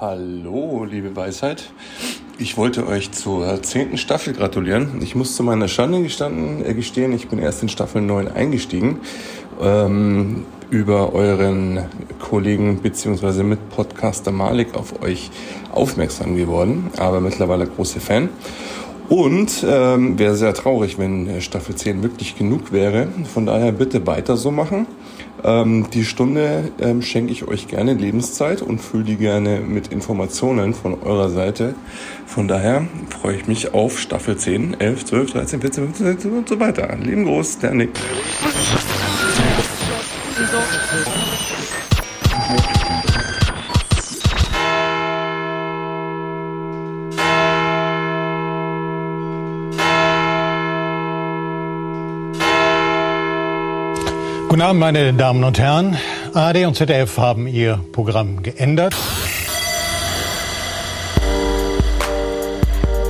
Hallo, liebe Weisheit. Ich wollte euch zur zehnten Staffel gratulieren. Ich muss zu meiner Schande gestanden, äh, gestehen, ich bin erst in Staffel 9 eingestiegen. Ähm, über euren Kollegen beziehungsweise Mitpodcaster Malik auf euch aufmerksam geworden, aber mittlerweile große Fan. Und ähm, wäre sehr traurig, wenn Staffel 10 wirklich genug wäre. Von daher bitte weiter so machen. Ähm, die Stunde ähm, schenke ich euch gerne Lebenszeit und fülle die gerne mit Informationen von eurer Seite. Von daher freue ich mich auf Staffel 10, 11, 12, 13, 14, 15, 16 und so weiter. Leben groß, der Nick. Guten Abend, meine Damen und Herren. ARD und ZDF haben ihr Programm geändert.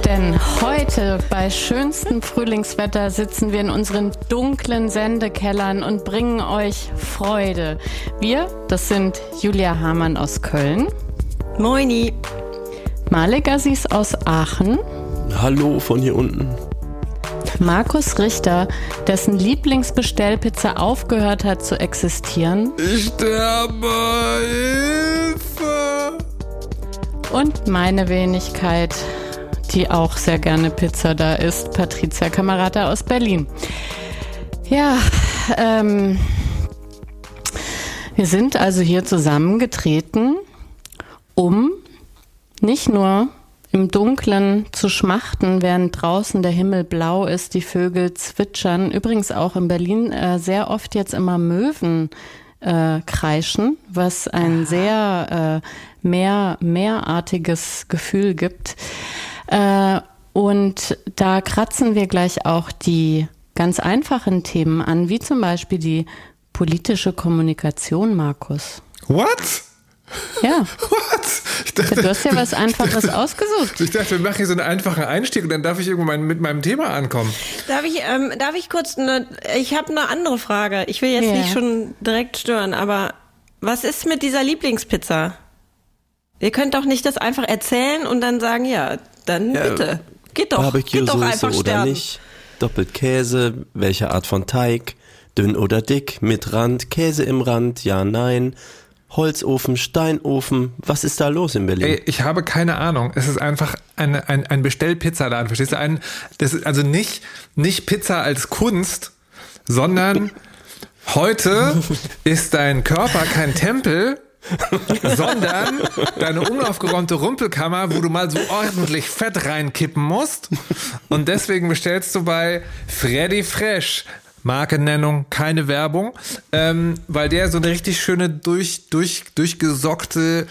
Denn heute bei schönstem Frühlingswetter sitzen wir in unseren dunklen Sendekellern und bringen euch Freude. Wir, das sind Julia Hamann aus Köln. Moini. Malik Aziz aus Aachen. Hallo von hier unten. Markus Richter, dessen Lieblingsbestellpizza aufgehört hat zu existieren. Ich sterbe, Hilfe! Und meine Wenigkeit, die auch sehr gerne Pizza da isst, Patricia Kamerata aus Berlin. Ja, ähm, wir sind also hier zusammengetreten, um nicht nur im Dunkeln zu schmachten, während draußen der Himmel blau ist, die Vögel zwitschern. Übrigens auch in Berlin äh, sehr oft jetzt immer Möwen äh, kreischen, was ein sehr äh, mehr, mehrartiges Gefühl gibt. Äh, und da kratzen wir gleich auch die ganz einfachen Themen an, wie zum Beispiel die politische Kommunikation, Markus. What? Ja. What? Ich dachte, du hast ja was Einfaches dachte, ausgesucht. Ich dachte, wir machen hier so einen einfachen Einstieg und dann darf ich irgendwann mit meinem Thema ankommen. Darf ich, ähm, darf ich kurz eine, ich habe eine andere Frage. Ich will jetzt ja. nicht schon direkt stören, aber was ist mit dieser Lieblingspizza? Ihr könnt doch nicht das einfach erzählen und dann sagen, ja, dann ja, bitte. Geht doch, Barbecue geht doch einfach oder sterben. nicht? Doppelt Käse, welche Art von Teig? Dünn oder dick, mit Rand, Käse im Rand, ja, nein. Holzofen, Steinofen. Was ist da los in Berlin? Ey, ich habe keine Ahnung. Es ist einfach eine, ein, ein Bestellpizzaladen, verstehst du? Ein, das ist also nicht, nicht Pizza als Kunst, sondern heute ist dein Körper kein Tempel, sondern deine unaufgeräumte Rumpelkammer, wo du mal so ordentlich Fett reinkippen musst. Und deswegen bestellst du bei Freddy Fresh Markennennung, keine Werbung, ähm, weil der so eine richtig schöne durch, durch, durchgesockte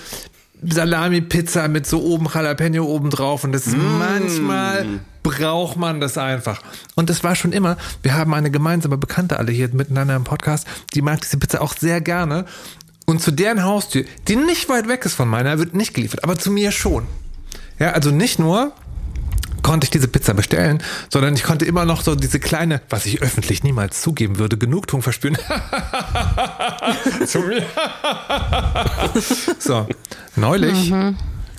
Salami-Pizza mit so oben Jalapeno oben drauf und das ist mm. manchmal braucht man das einfach. Und das war schon immer, wir haben eine gemeinsame Bekannte alle hier miteinander im Podcast, die mag diese Pizza auch sehr gerne und zu deren Haustür, die nicht weit weg ist von meiner, wird nicht geliefert, aber zu mir schon. Ja, also nicht nur konnte ich diese Pizza bestellen, sondern ich konnte immer noch so diese kleine, was ich öffentlich niemals zugeben würde, Genugtuung verspüren. Zu mir. so, neulich, mhm.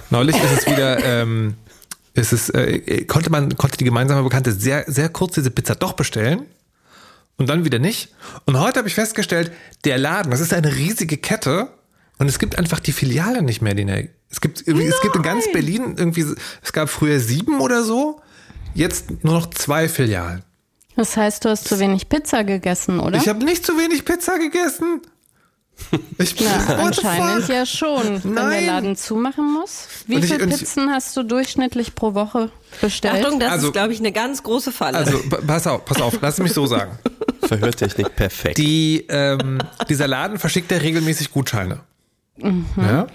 neulich ist es wieder, ähm, ist es, äh, konnte man, konnte die gemeinsame Bekannte sehr, sehr kurz diese Pizza doch bestellen und dann wieder nicht. Und heute habe ich festgestellt, der Laden, das ist eine riesige Kette und es gibt einfach die Filiale nicht mehr, die es gibt, es gibt in ganz Berlin irgendwie, es gab früher sieben oder so, jetzt nur noch zwei Filialen. Das heißt, du hast zu wenig Pizza gegessen, oder? Ich habe nicht zu wenig Pizza gegessen. Ich, Na, anscheinend ja schon, wenn der Laden zumachen muss. Wie viele Pizzen hast du durchschnittlich pro Woche bestellt? Achtung, das also, ist, glaube ich, eine ganz große Falle. Also, pass auf, pass auf, lass mich so sagen. Verhörtechnik perfekt. Die, ähm, dieser Laden verschickt ja regelmäßig Gutscheine. Mhm. Ja?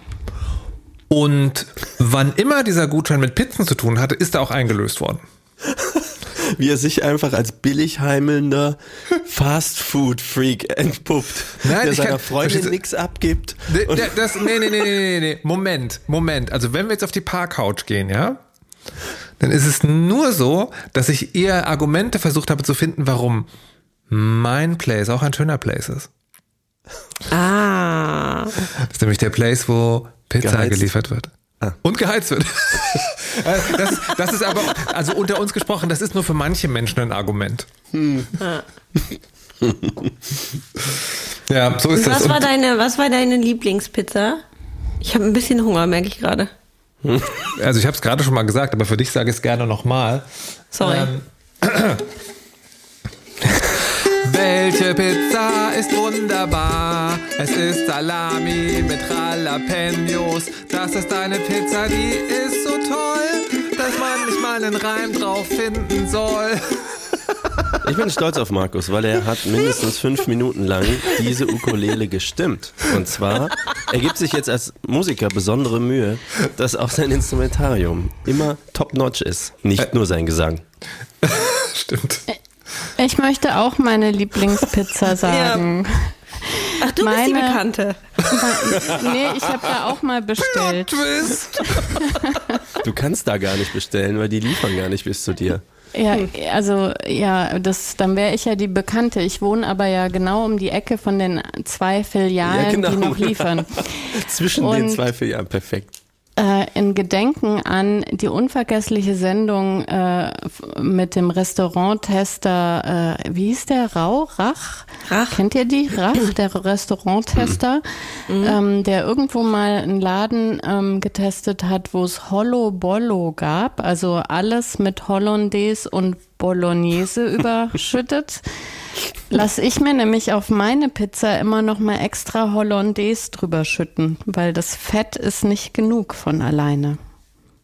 Und wann immer dieser Gutschein mit Pizzen zu tun hatte, ist er auch eingelöst worden. Wie er sich einfach als billig heimelnder Fast-Food-Freak entpuppt, Nein, der seiner kann, Freundin nichts abgibt. Nee, das, nee, nee, nee, nee, nee, Moment, Moment. Also wenn wir jetzt auf die Parkcouch gehen, ja, dann ist es nur so, dass ich eher Argumente versucht habe zu finden, warum mein Place auch ein schöner Place ist. Ah. Das ist nämlich der Place, wo Pizza Geheizt. geliefert wird. Und geheizt wird. das, das ist aber, also unter uns gesprochen, das ist nur für manche Menschen ein Argument. Hm. Ja, so ist was das. War deine, was war deine Lieblingspizza? Ich habe ein bisschen Hunger, merke ich gerade. Also ich habe es gerade schon mal gesagt, aber für dich sage ich es gerne nochmal. Sorry. Ähm, Welche Pizza ist wunderbar? Es ist Salami mit Jalapenos. Das ist eine Pizza, die ist so toll, dass man nicht mal einen Reim drauf finden soll. Ich bin stolz auf Markus, weil er hat mindestens fünf Minuten lang diese Ukulele gestimmt. Und zwar, er gibt sich jetzt als Musiker besondere Mühe, dass auch sein Instrumentarium immer top-notch ist, nicht nur sein Gesang. Stimmt. Ich möchte auch meine Lieblingspizza sagen. Ach, du bist die Bekannte. nee, ich habe da auch mal bestellt. Twist. Du kannst da gar nicht bestellen, weil die liefern gar nicht bis zu dir. Ja, also ja, das, dann wäre ich ja die Bekannte. Ich wohne aber ja genau um die Ecke von den zwei Filialen, Ja, genau. die noch liefern. Zwischen den Und- zwei Filialen, perfekt. Äh, in Gedenken an die unvergessliche Sendung äh, mit dem Restauranttester, äh, wie hieß der? Rau? Rach? Rach. Kennt ihr die? Rach, der Restauranttester, ähm, der irgendwo mal einen Laden ähm, getestet hat, wo es Hollo Bollo gab, also alles mit Hollandaise und Bolognese überschüttet. Lass ich mir nämlich auf meine Pizza immer noch mal extra Hollandaise drüber schütten, weil das Fett ist nicht genug von alleine.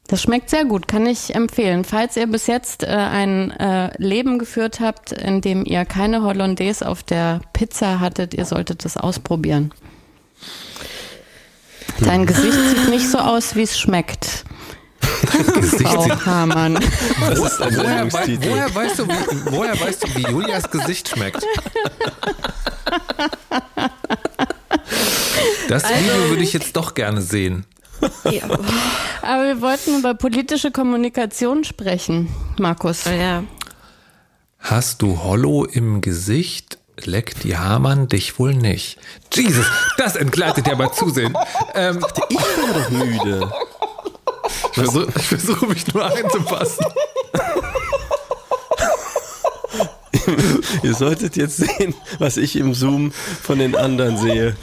Das schmeckt sehr gut, kann ich empfehlen. Falls ihr bis jetzt äh, ein äh, Leben geführt habt, in dem ihr keine Hollandaise auf der Pizza hattet, ihr solltet das ausprobieren. Dein Gesicht sieht nicht so aus, wie es schmeckt. Gesicht sieht- Hamann. Das ist ein Woher, wei woher, weißt du, wie, woher weißt du, wie Julias Gesicht schmeckt? Das Video würde ich jetzt doch gerne sehen. Ja. Aber wir wollten über politische Kommunikation sprechen, Markus. Oh, ja. Hast du Hollow im Gesicht? Leckt die Hamann dich wohl nicht. Jesus, das entgleitet ja beim Zusehen. Ähm, Ich bin doch müde. Ich versuche versuch mich nur einzupassen. Ihr solltet jetzt sehen, was ich im Zoom von den anderen sehe.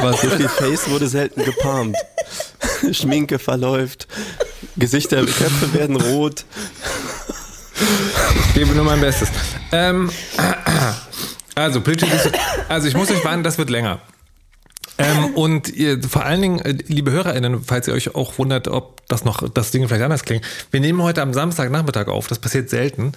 Was so viel Face wurde selten gepalmt. Schminke verläuft, Gesichter, Köpfe werden rot. Ich gebe nur mein Bestes. Ähm, also, also ich muss euch warnen, das wird länger. Ähm, und ihr, vor allen Dingen, äh, liebe HörerInnen, falls ihr euch auch wundert, ob das noch, das Ding vielleicht anders klingt. Wir nehmen heute am Samstagnachmittag auf, das passiert selten.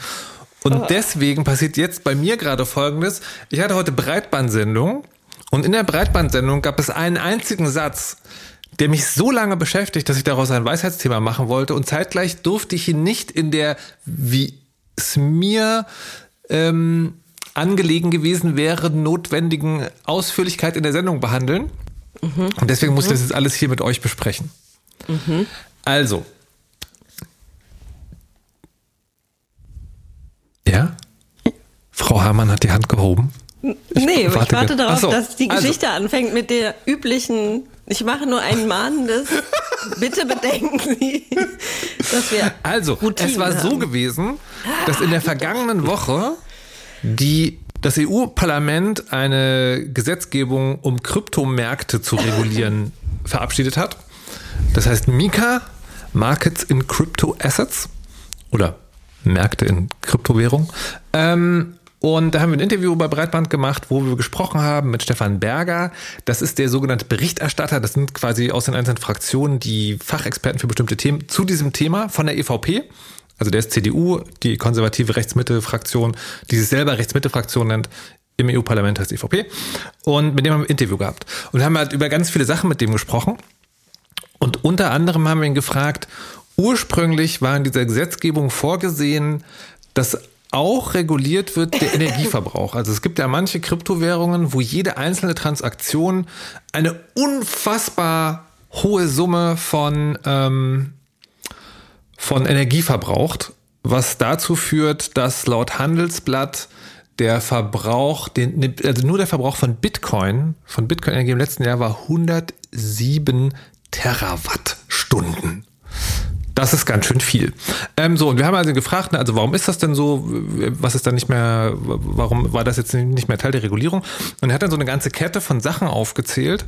Und deswegen passiert jetzt bei mir gerade Folgendes. Ich hatte heute Breitbandsendung und in der Breitbandsendung gab es einen einzigen Satz, der mich so lange beschäftigt, dass ich daraus ein Weisheitsthema machen wollte und zeitgleich durfte ich ihn nicht in der, wie es mir ähm, angelegen gewesen wäre, notwendigen Ausführlichkeit in der Sendung behandeln. Und deswegen muss ich das jetzt alles hier mit euch besprechen. Also. Ja? Frau Hamann hat die Hand gehoben. nee, ich warte warte ge- darauf, Ach so, dass die also- Geschichte anfängt mit der üblichen. Ich mache nur ein mahnendes. Bitte bedenken Sie, dass wir. Also, es war so haben. gewesen, dass in der vergangenen Woche die, das EU-Parlament eine Gesetzgebung, um Kryptomärkte zu regulieren, verabschiedet hat. Das heißt Mika, Markets in Crypto Assets oder Märkte in Kryptowährung. Ähm, und da haben wir ein Interview bei Breitband gemacht, wo wir gesprochen haben mit Stefan Berger. Das ist der sogenannte Berichterstatter. Das sind quasi aus den einzelnen Fraktionen die Fachexperten für bestimmte Themen zu diesem Thema von der EVP. Also der ist CDU, die konservative Rechtsmitte-Fraktion, die sich selber Rechtsmitte-Fraktion nennt. Im EU-Parlament heißt EVP. Und mit dem haben wir ein Interview gehabt. Und haben halt über ganz viele Sachen mit dem gesprochen. Und unter anderem haben wir ihn gefragt, ursprünglich war in dieser Gesetzgebung vorgesehen, dass auch reguliert wird der Energieverbrauch. Also es gibt ja manche Kryptowährungen, wo jede einzelne Transaktion eine unfassbar hohe Summe von, ähm, von Energie verbraucht, was dazu führt, dass laut Handelsblatt der Verbrauch, den, also nur der Verbrauch von Bitcoin, von Bitcoin-Energie im letzten Jahr war 107 Terawattstunden. Das ist ganz schön viel. Ähm, so, und wir haben also gefragt, also warum ist das denn so? Was ist dann nicht mehr, warum war das jetzt nicht mehr Teil der Regulierung? Und er hat dann so eine ganze Kette von Sachen aufgezählt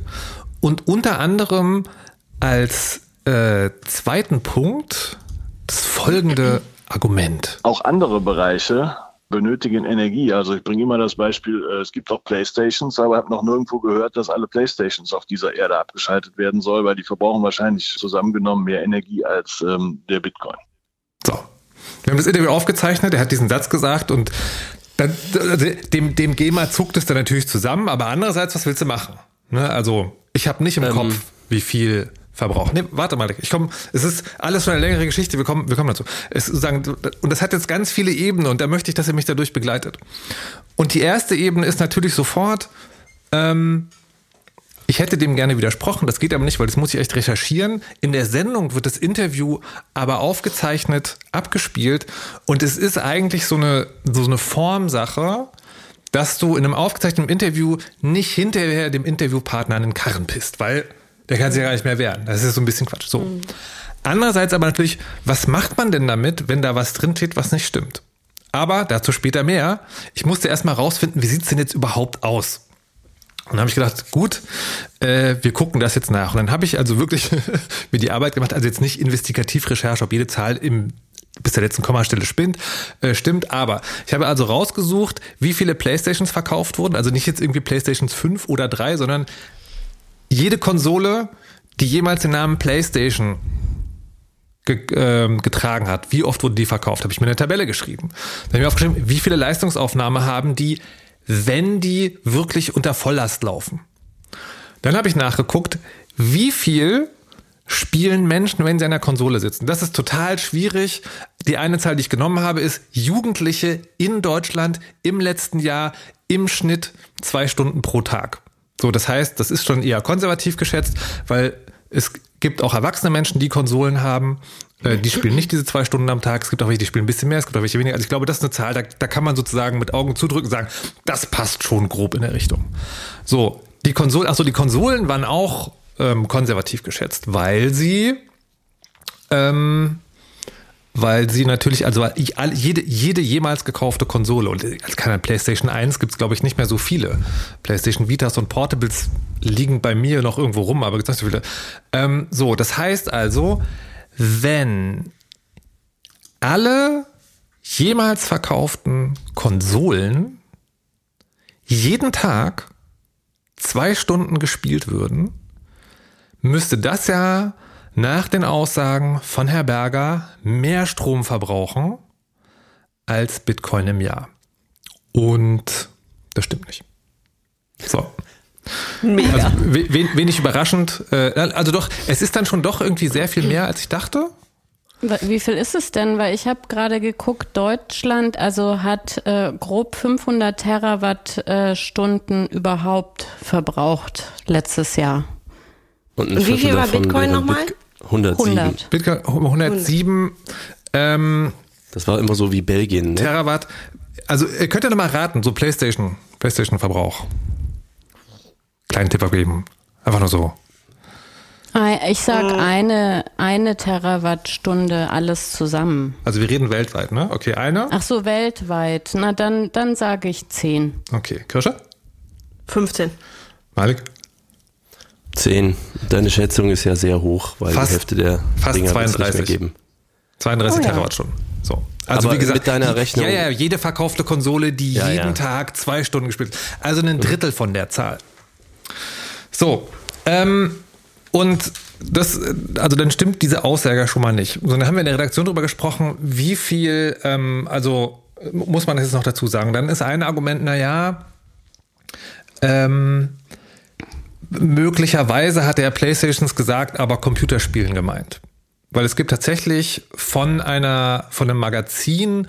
und unter anderem als äh, zweiten Punkt das folgende Argument. Auch andere Bereiche benötigen Energie. Also ich bringe immer das Beispiel, äh, es gibt auch Playstations, aber habe noch nirgendwo gehört, dass alle Playstations auf dieser Erde abgeschaltet werden soll, weil die verbrauchen wahrscheinlich zusammengenommen mehr Energie als ähm, der Bitcoin. So. Wir haben das Interview aufgezeichnet, er hat diesen Satz gesagt und dann, also dem, dem GEMA zuckt es dann natürlich zusammen, aber andererseits, was willst du machen? Ne? Also ich habe nicht im ähm, Kopf, wie viel Verbrauch. Nee, warte mal, ich komme, es ist alles schon eine längere Geschichte, wir kommen, wir kommen dazu. Es sagen, und das hat jetzt ganz viele Ebenen und da möchte ich, dass ihr mich dadurch begleitet. Und die erste Ebene ist natürlich sofort, ähm, ich hätte dem gerne widersprochen, das geht aber nicht, weil das muss ich echt recherchieren. In der Sendung wird das Interview aber aufgezeichnet, abgespielt und es ist eigentlich so eine, so eine Formsache, dass du in einem aufgezeichneten Interview nicht hinterher dem Interviewpartner an den Karren pisst, weil der kann sich ja gar nicht mehr wehren. Das ist so ein bisschen Quatsch. So. Mhm. Andererseits aber natürlich, was macht man denn damit, wenn da was drin steht, was nicht stimmt? Aber dazu später mehr. Ich musste erstmal rausfinden, wie sieht's denn jetzt überhaupt aus? Und dann habe ich gedacht, gut, äh, wir gucken das jetzt nach. Und dann habe ich also wirklich mir die Arbeit gemacht, also jetzt nicht investigativ Recherche, ob jede Zahl im bis der letzten Kommastelle spinnt, äh, stimmt. Aber ich habe also rausgesucht, wie viele Playstations verkauft wurden. Also nicht jetzt irgendwie Playstations 5 oder 3, sondern jede Konsole, die jemals den Namen PlayStation ge äh, getragen hat, wie oft wurde die verkauft, habe ich mir eine Tabelle geschrieben. Dann habe ich mir aufgeschrieben, wie viele Leistungsaufnahme haben die, wenn die wirklich unter Volllast laufen. Dann habe ich nachgeguckt, wie viel spielen Menschen, wenn sie an der Konsole sitzen. Das ist total schwierig. Die eine Zahl, die ich genommen habe, ist Jugendliche in Deutschland im letzten Jahr im Schnitt zwei Stunden pro Tag. So, das heißt, das ist schon eher konservativ geschätzt, weil es gibt auch erwachsene Menschen, die Konsolen haben. Äh, die spielen nicht diese zwei Stunden am Tag. Es gibt auch welche, die spielen ein bisschen mehr, es gibt auch welche weniger. Also ich glaube, das ist eine Zahl, da, da kann man sozusagen mit Augen zudrücken und sagen, das passt schon grob in der Richtung. So, die Konsolen, achso, die Konsolen waren auch ähm, konservativ geschätzt, weil sie ähm, weil sie natürlich, also jede, jede jemals gekaufte Konsole, und als keiner PlayStation 1 gibt es, glaube ich, nicht mehr so viele. PlayStation Vitas und Portables liegen bei mir noch irgendwo rum, aber gibt es nicht so viele. Ähm, so, das heißt also, wenn alle jemals verkauften Konsolen jeden Tag zwei Stunden gespielt würden, müsste das ja nach den Aussagen von Herr Berger mehr Strom verbrauchen als Bitcoin im Jahr. Und das stimmt nicht. So. Mega. Also, wenig überraschend. Äh, also doch, es ist dann schon doch irgendwie sehr viel mehr, als ich dachte. Wie viel ist es denn? Weil ich habe gerade geguckt, Deutschland also hat äh, grob 500 Terawattstunden äh, überhaupt verbraucht letztes Jahr. Und, Und wie viel war Bitcoin nochmal? 107. 100. Bitcoin 107. Ähm, das war immer so wie Belgien. Ne? Terawatt. Also ihr könnt ja nochmal raten, so PlayStation, PlayStation-Verbrauch. Kleinen Tipp abgeben. Einfach nur so. Ich sag eine, eine Terawattstunde alles zusammen. Also wir reden weltweit, ne? Okay, eine. Ach so, weltweit. Na dann, dann sage ich zehn. Okay, Kirsche? 15. Malik? 10. Deine Schätzung ist ja sehr hoch, weil fast, die Hälfte der fast Dinger 32 nicht geben. 32 oh, ja. Terawattstunden. So. Also Aber wie gesagt, mit deiner Rechnung. Ja, ja, jede verkaufte Konsole, die ja, jeden ja. Tag zwei Stunden gespielt. Also ein Drittel von der Zahl. So. Ähm, und das, also dann stimmt diese Aussage schon mal nicht. So, dann haben wir in der Redaktion darüber gesprochen, wie viel, ähm, also muss man das jetzt noch dazu sagen. Dann ist ein Argument, naja, ähm, Möglicherweise hat er PlayStations gesagt, aber Computerspielen gemeint. Weil es gibt tatsächlich von einer, von einem Magazin,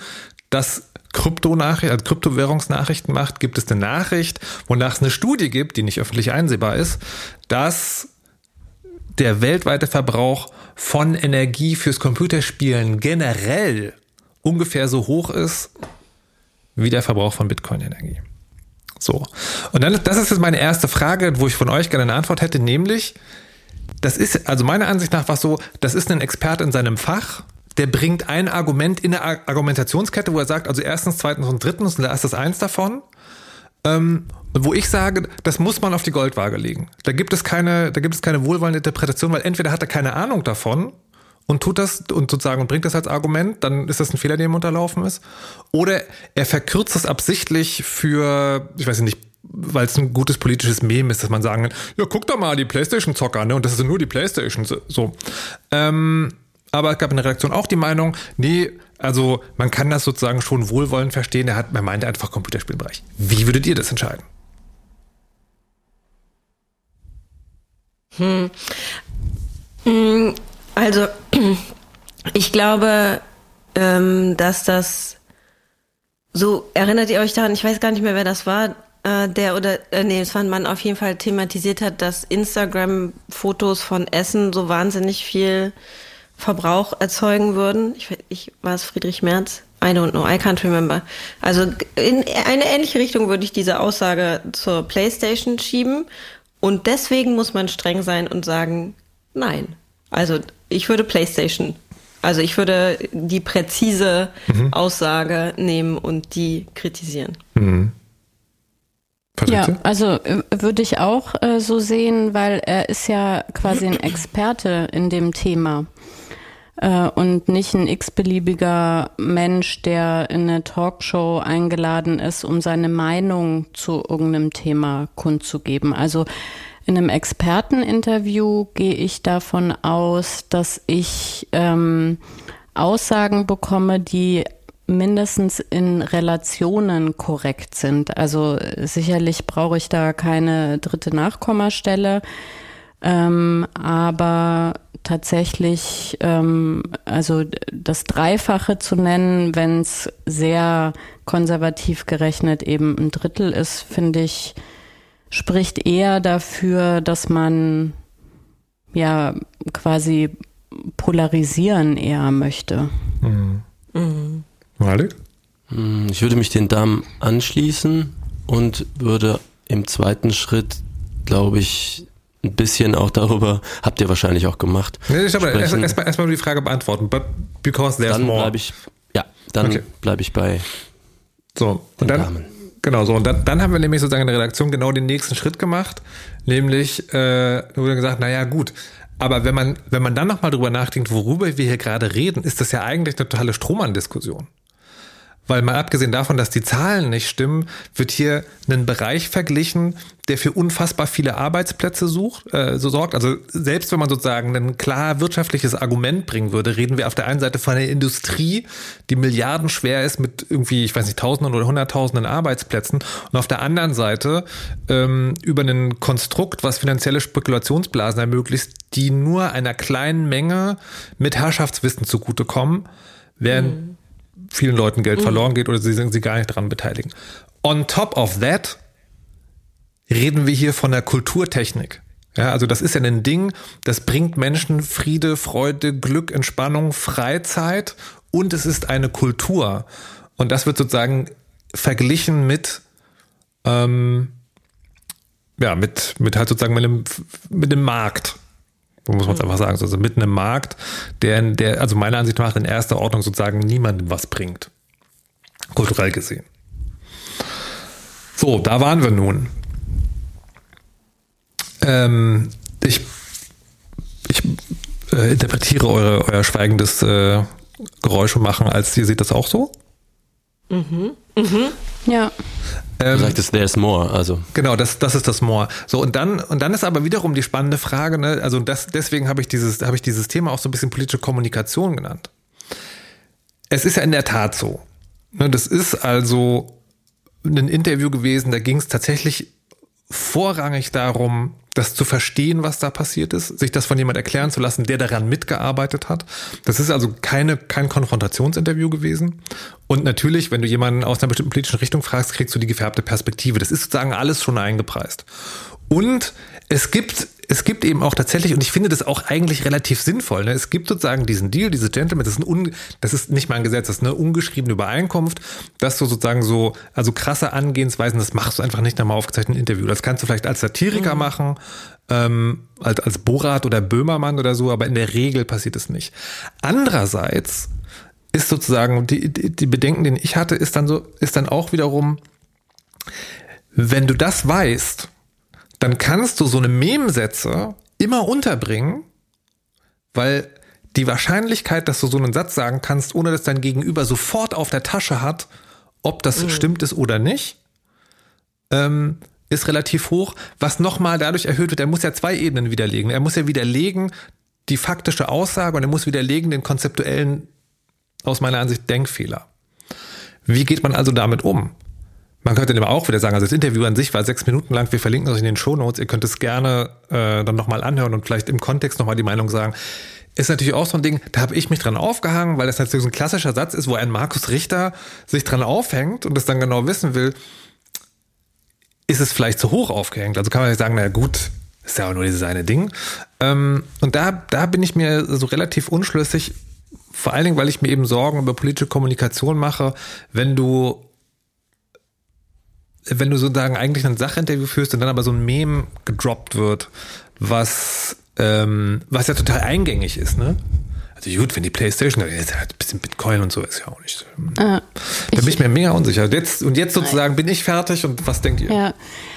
das Kryptonachricht, also Kryptowährungsnachrichten macht, gibt es eine Nachricht, wonach es eine Studie gibt, die nicht öffentlich einsehbar ist, dass der weltweite Verbrauch von Energie fürs Computerspielen generell ungefähr so hoch ist wie der Verbrauch von Bitcoin-Energie. So. Und dann, das ist jetzt meine erste Frage, wo ich von euch gerne eine Antwort hätte, nämlich, das ist, also meiner Ansicht nach war es so, das ist ein Experte in seinem Fach, der bringt ein Argument in der Argumentationskette, wo er sagt, also erstens, zweitens und drittens, und da ist das eins davon. Ähm, wo ich sage, das muss man auf die Goldwaage legen. Da gibt es keine, da gibt es keine wohlwollende Interpretation, weil entweder hat er keine Ahnung davon und tut das und sozusagen und bringt das als Argument, dann ist das ein Fehler, der ihm unterlaufen ist. Oder er verkürzt es absichtlich für, ich weiß nicht, weil es ein gutes politisches Meme ist, dass man sagen kann, ja, guck doch mal die Playstation-Zocker, ne? Und das ist nur die Playstation. So. Ähm, aber es gab in der Reaktion auch die Meinung, nee, also man kann das sozusagen schon wohlwollend verstehen. Er hat, man meinte einfach Computerspielbereich. Wie würdet ihr das entscheiden? Hm. hm also ich glaube, ähm, dass das so erinnert ihr euch daran? Ich weiß gar nicht mehr, wer das war äh, der oder äh, nee, es war ein Mann auf jeden Fall thematisiert hat, dass Instagram-Fotos von Essen so wahnsinnig viel Verbrauch erzeugen würden. Ich, ich war es Friedrich Merz. I don't know, I can't remember. Also in eine ähnliche Richtung würde ich diese Aussage zur PlayStation schieben. Und deswegen muss man streng sein und sagen, nein. Also ich würde PlayStation. Also ich würde die präzise mhm. Aussage nehmen und die kritisieren. Mhm. Ja, also äh, würde ich auch äh, so sehen, weil er ist ja quasi ein Experte in dem Thema äh, und nicht ein x-beliebiger Mensch, der in eine Talkshow eingeladen ist, um seine Meinung zu irgendeinem Thema kundzugeben. Also in einem Experteninterview gehe ich davon aus, dass ich ähm, Aussagen bekomme, die mindestens in Relationen korrekt sind. Also sicherlich brauche ich da keine dritte Nachkommastelle, ähm, aber tatsächlich, ähm, also das Dreifache zu nennen, wenn es sehr konservativ gerechnet eben ein Drittel ist, finde ich, spricht eher dafür, dass man ja quasi polarisieren eher möchte. Mhm. Mhm. Malik? Hm, ich würde mich den Damen anschließen und würde im zweiten Schritt, glaube ich, ein bisschen auch darüber, habt ihr wahrscheinlich auch gemacht. Nee, ich aber erstmal erst erst die Frage beantworten. But because there's dann more. Bleib ich, ja, dann okay. bleibe ich bei so, und dann, Damen. Genau, so. Und dann, dann haben wir nämlich sozusagen in der Redaktion genau den nächsten Schritt gemacht. Nämlich, äh, wurde gesagt, naja, gut. Aber wenn man, wenn man dann nochmal drüber nachdenkt, worüber wir hier gerade reden, ist das ja eigentlich eine totale Strohmann-Diskussion. Weil mal abgesehen davon, dass die Zahlen nicht stimmen, wird hier ein Bereich verglichen, der für unfassbar viele Arbeitsplätze sucht, äh, so sorgt. Also selbst wenn man sozusagen ein klar wirtschaftliches Argument bringen würde, reden wir auf der einen Seite von einer Industrie, die Milliarden schwer ist mit irgendwie, ich weiß nicht, Tausenden oder Hunderttausenden Arbeitsplätzen und auf der anderen Seite ähm, über ein Konstrukt, was finanzielle Spekulationsblasen ermöglicht, die nur einer kleinen Menge mit Herrschaftswissen zugutekommen, während mhm vielen Leuten Geld mhm. verloren geht oder sie sind sie gar nicht daran beteiligen. On top of that reden wir hier von der Kulturtechnik. Ja, also das ist ja ein Ding, das bringt Menschen Friede, Freude, Glück, Entspannung, Freizeit und es ist eine Kultur. Und das wird sozusagen verglichen mit, ähm, ja, mit, mit halt sozusagen mit dem, mit dem Markt. So muss man es mhm. einfach sagen. Also mitten im Markt, der, der, also meiner Ansicht nach in erster Ordnung sozusagen niemandem was bringt. Kulturell gesehen. So, da waren wir nun. Ähm, ich ich äh, interpretiere eure, euer schweigendes äh, Geräusche machen, als ihr seht das auch so? Mhm. Mhm. Ja. Ähm, du sagtest, there's more, also. Genau, das, das ist das more. So, und dann, und dann ist aber wiederum die spannende Frage, ne, also das, deswegen habe ich dieses, habe ich dieses Thema auch so ein bisschen politische Kommunikation genannt. Es ist ja in der Tat so. Ne, das ist also ein Interview gewesen, da ging es tatsächlich vorrangig darum, das zu verstehen, was da passiert ist, sich das von jemand erklären zu lassen, der daran mitgearbeitet hat. Das ist also keine, kein Konfrontationsinterview gewesen. Und natürlich, wenn du jemanden aus einer bestimmten politischen Richtung fragst, kriegst du die gefärbte Perspektive. Das ist sozusagen alles schon eingepreist. Und es gibt es gibt eben auch tatsächlich, und ich finde das auch eigentlich relativ sinnvoll, ne? es gibt sozusagen diesen Deal, diese Gentleman, das ist, ein un, das ist nicht mal ein Gesetz, das ist eine ungeschriebene Übereinkunft, dass du sozusagen so, also krasse Angehensweisen, das machst du einfach nicht nach mal aufgezeichneten Interview. Das kannst du vielleicht als Satiriker mhm. machen, ähm, als, als Borat oder Böhmermann oder so, aber in der Regel passiert es nicht. Andererseits ist sozusagen, die, die, die Bedenken, den ich hatte, ist dann so, ist dann auch wiederum, wenn du das weißt, dann kannst du so eine Memsätze immer unterbringen, weil die Wahrscheinlichkeit, dass du so einen Satz sagen kannst, ohne dass dein Gegenüber sofort auf der Tasche hat, ob das mhm. stimmt ist oder nicht, ähm, ist relativ hoch, was nochmal dadurch erhöht wird. Er muss ja zwei Ebenen widerlegen. Er muss ja widerlegen die faktische Aussage und er muss widerlegen den konzeptuellen, aus meiner Ansicht, Denkfehler. Wie geht man also damit um? Man könnte aber auch wieder sagen, also das Interview an sich war sechs Minuten lang. Wir verlinken es in den Shownotes. Ihr könnt es gerne äh, dann nochmal anhören und vielleicht im Kontext nochmal die Meinung sagen. Ist natürlich auch so ein Ding, da habe ich mich dran aufgehangen, weil das natürlich so ein klassischer Satz ist, wo ein Markus Richter sich dran aufhängt und das dann genau wissen will ist es vielleicht zu hoch aufgehängt. Also kann man sagen, na gut, ist ja auch nur dieses eine Ding. Ähm, und da, da bin ich mir so relativ unschlüssig, vor allen Dingen, weil ich mir eben Sorgen über politische Kommunikation mache, wenn du wenn du sozusagen eigentlich ein Sachinterview führst und dann aber so ein Meme gedroppt wird, was ähm, was ja total eingängig ist, ne? Also gut, wenn die Playstation, jetzt halt ein bisschen Bitcoin und so ist ja auch nicht. Äh, da bin ich mir mega unsicher. Jetzt, und jetzt sozusagen bin ich fertig und was denkt ihr? Ja,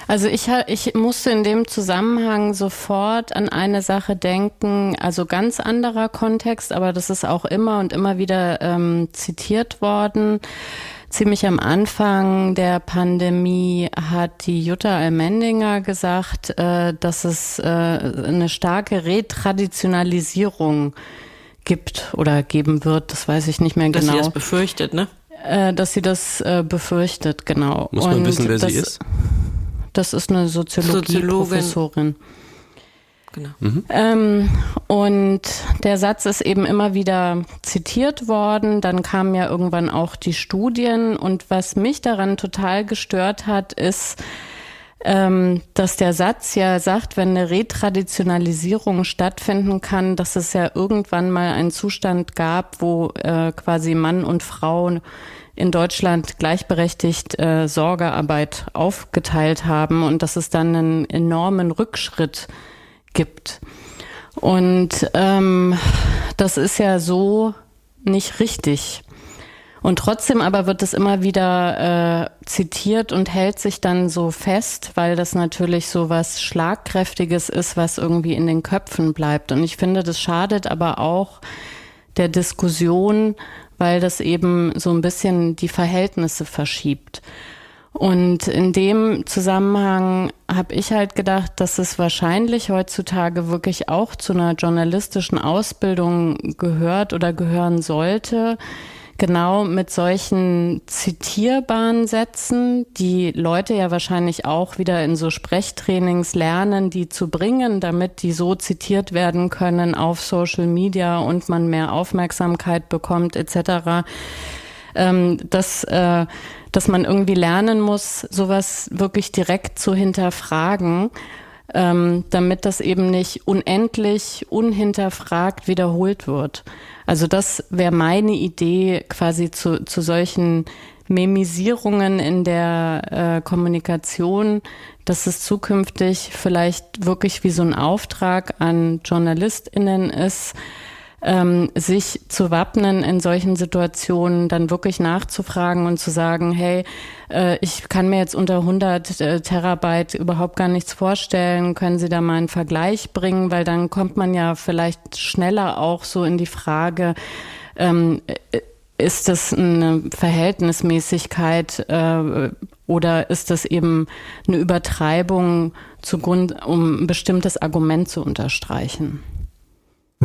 also ich, ich musste in dem Zusammenhang sofort an eine Sache denken, also ganz anderer Kontext, aber das ist auch immer und immer wieder ähm, zitiert worden ziemlich am Anfang der Pandemie hat die Jutta Almendinger gesagt, äh, dass es äh, eine starke Retraditionalisierung gibt oder geben wird, das weiß ich nicht mehr dass genau. Dass sie das befürchtet, ne? Äh, dass sie das äh, befürchtet, genau. Muss man Und wissen, wer das, sie ist? Das ist eine Soziologie-Professorin. Genau. Mhm. Ähm, und der Satz ist eben immer wieder zitiert worden. Dann kamen ja irgendwann auch die Studien. Und was mich daran total gestört hat, ist, ähm, dass der Satz ja sagt, wenn eine Retraditionalisierung stattfinden kann, dass es ja irgendwann mal einen Zustand gab, wo äh, quasi Mann und Frau in Deutschland gleichberechtigt äh, Sorgearbeit aufgeteilt haben und dass es dann einen enormen Rückschritt gibt. Und ähm, das ist ja so nicht richtig. Und trotzdem aber wird es immer wieder äh, zitiert und hält sich dann so fest, weil das natürlich so was Schlagkräftiges ist, was irgendwie in den Köpfen bleibt. Und ich finde, das schadet aber auch der Diskussion, weil das eben so ein bisschen die Verhältnisse verschiebt. Und in dem Zusammenhang habe ich halt gedacht, dass es wahrscheinlich heutzutage wirklich auch zu einer journalistischen Ausbildung gehört oder gehören sollte, genau mit solchen zitierbaren Sätzen, die Leute ja wahrscheinlich auch wieder in so Sprechtrainings lernen, die zu bringen, damit die so zitiert werden können auf Social Media und man mehr Aufmerksamkeit bekommt etc. Ähm, dass, äh, dass man irgendwie lernen muss, sowas wirklich direkt zu hinterfragen ähm, damit das eben nicht unendlich unhinterfragt wiederholt wird. Also das wäre meine Idee quasi zu, zu solchen Memisierungen in der äh, Kommunikation, dass es zukünftig vielleicht wirklich wie so ein Auftrag an JournalistInnen ist, ähm, sich zu wappnen in solchen Situationen, dann wirklich nachzufragen und zu sagen, hey, äh, ich kann mir jetzt unter 100 äh, Terabyte überhaupt gar nichts vorstellen, können Sie da mal einen Vergleich bringen, weil dann kommt man ja vielleicht schneller auch so in die Frage, ähm, äh, ist das eine Verhältnismäßigkeit äh, oder ist das eben eine Übertreibung zugrund, um ein bestimmtes Argument zu unterstreichen?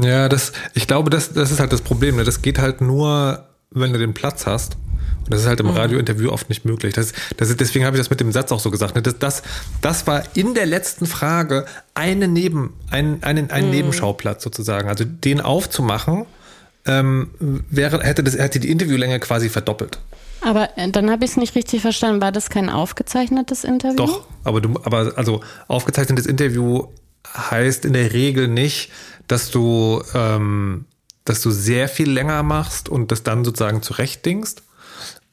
Ja, das, ich glaube, das, das ist halt das Problem. Ne? Das geht halt nur, wenn du den Platz hast. Und das ist halt im mhm. Radiointerview oft nicht möglich. Das, das, deswegen habe ich das mit dem Satz auch so gesagt. Ne? Das, das, das war in der letzten Frage eine Neben, ein, ein, ein mhm. Nebenschauplatz sozusagen. Also den aufzumachen, ähm, wäre, hätte, das, hätte die Interviewlänge quasi verdoppelt. Aber äh, dann habe ich es nicht richtig verstanden. War das kein aufgezeichnetes Interview? Doch, aber du, aber also aufgezeichnetes Interview heißt in der Regel nicht, dass du, ähm, dass du sehr viel länger machst und das dann sozusagen zurechtdingst,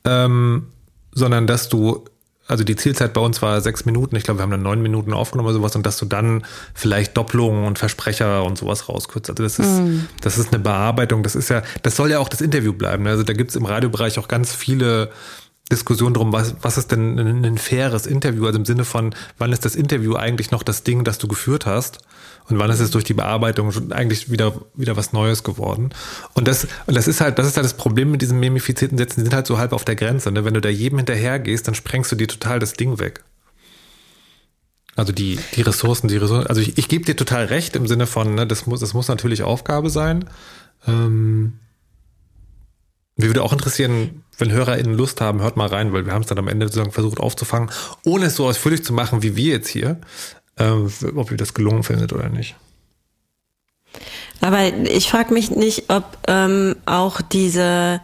ähm, sondern dass du also die Zielzeit bei uns war sechs Minuten. Ich glaube, wir haben dann neun Minuten aufgenommen oder sowas und dass du dann vielleicht Doppelungen und Versprecher und sowas rauskürzt. Also das ist, mm. das ist eine Bearbeitung. Das ist ja, das soll ja auch das Interview bleiben. Also da gibt es im Radiobereich auch ganz viele Diskussionen drum, was, was ist denn ein, ein faires Interview? Also im Sinne von, wann ist das Interview eigentlich noch das Ding, das du geführt hast? Und wann ist es durch die Bearbeitung eigentlich wieder, wieder was Neues geworden? Und das, und das ist halt, das ist halt das Problem mit diesen memifizierten Sätzen, die sind halt so halb auf der Grenze. Ne? Wenn du da jedem hinterher gehst, dann sprengst du dir total das Ding weg. Also die, die Ressourcen, die Ressourcen, also ich, ich gebe dir total recht im Sinne von, ne, das muss, das muss natürlich Aufgabe sein. Ähm, mir würde auch interessieren, wenn HörerInnen Lust haben, hört mal rein, weil wir haben es dann am Ende sozusagen versucht aufzufangen, ohne es so ausführlich zu machen wie wir jetzt hier äh, ob ihr das gelungen findet oder nicht. Aber ich frage mich nicht, ob ähm, auch diese,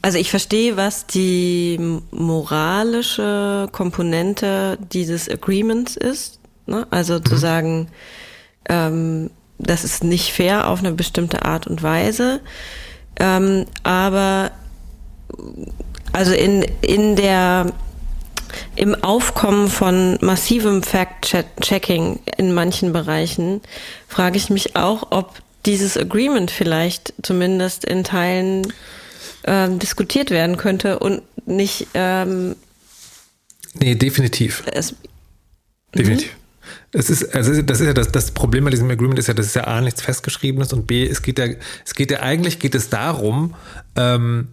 also ich verstehe, was die moralische Komponente dieses Agreements ist. Ne? Also mhm. zu sagen, ähm, das ist nicht fair auf eine bestimmte Art und Weise. Ähm, aber also in, in der im Aufkommen von massivem Fact-Checking in manchen Bereichen frage ich mich auch, ob dieses Agreement vielleicht zumindest in Teilen ähm, diskutiert werden könnte und nicht. Ähm, nee, definitiv. Es, definitiv. Es ist, also das ist ja das, das Problem bei diesem Agreement ist ja, dass es ja A nichts festgeschriebenes und B, es geht ja, es geht ja eigentlich geht es darum, ähm,